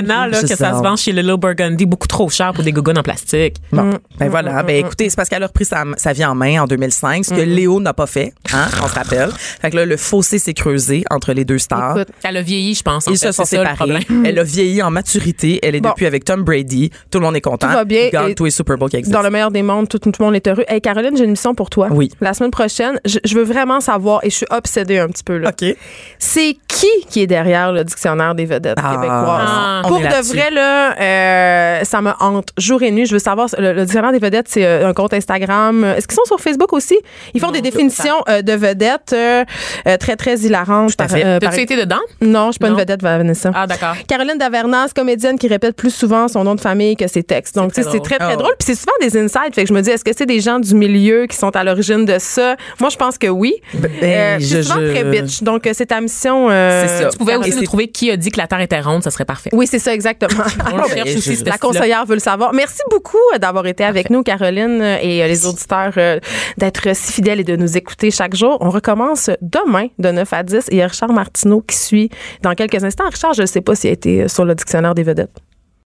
là, que ça C'est se ça. vend chez Little Burgundy beaucoup trop cher pour des Gougounes en plastique. Bon, ben voilà. Ben écoutez, c'est parce qu'elle a repris sa, sa vie en main en 2005, ce que Léo n'a pas fait, hein, on se rappelle. Fait que là, le fossé s'est creusé entre les deux stars. Écoute, Elle a vieilli, je pense. en Ils fait, se sont c'est ça, le séparés. problème. Elle a vieilli en maturité. Elle est Bon. depuis avec Tom Brady. Tout le monde est content. Tout va bien. Il gagne tous les Super Bowls qui existent. dans le meilleur des mondes, tout, tout le monde est heureux. Hey, Caroline, j'ai une mission pour toi. Oui. La semaine prochaine, je, je veux vraiment savoir, et je suis obsédée un petit peu là. OK. C'est qui qui est derrière le dictionnaire des vedettes Ah. québécoises? Ah. Pour de vrai, là, euh, ça me hante jour et nuit. Je veux savoir, le, le dictionnaire des vedettes, c'est euh, un compte Instagram. Est-ce qu'ils sont sur Facebook aussi? Ils font des définitions euh, de vedettes euh, très, très hilarantes. Tout à par- fait. euh, par- T'as-tu été dedans? Non, je suis pas Non. une vedette, Vanessa. Ah, d'accord. Caroline Comédienne qui répète plus souvent son nom de famille que ses textes. Donc, très c'est très, très Oh. drôle. Puis c'est souvent des insights. Fait que je me dis, est-ce que c'est des gens du milieu qui sont à l'origine de ça? Moi, je pense que oui. Ben, Euh, je- c'est souvent je- très bitch. Donc, euh, c'est ta mission. euh, C'est ça. Tu pouvais aussi nous trouver qui a dit que la Terre était ronde, ça serait parfait. Oui, c'est ça, exactement. On ben, cherche je- aussi, je- ce La conseillère veut le savoir. Merci beaucoup euh, d'avoir été avec nous, Caroline, et euh, les auditeurs, euh, d'être si fidèles et de nous écouter chaque jour. On recommence demain de 9 à 10 et il y a Richard Martineau qui suit dans quelques instants. Richard, je ne sais pas s'il a été sur le dictionnaire des vedettes.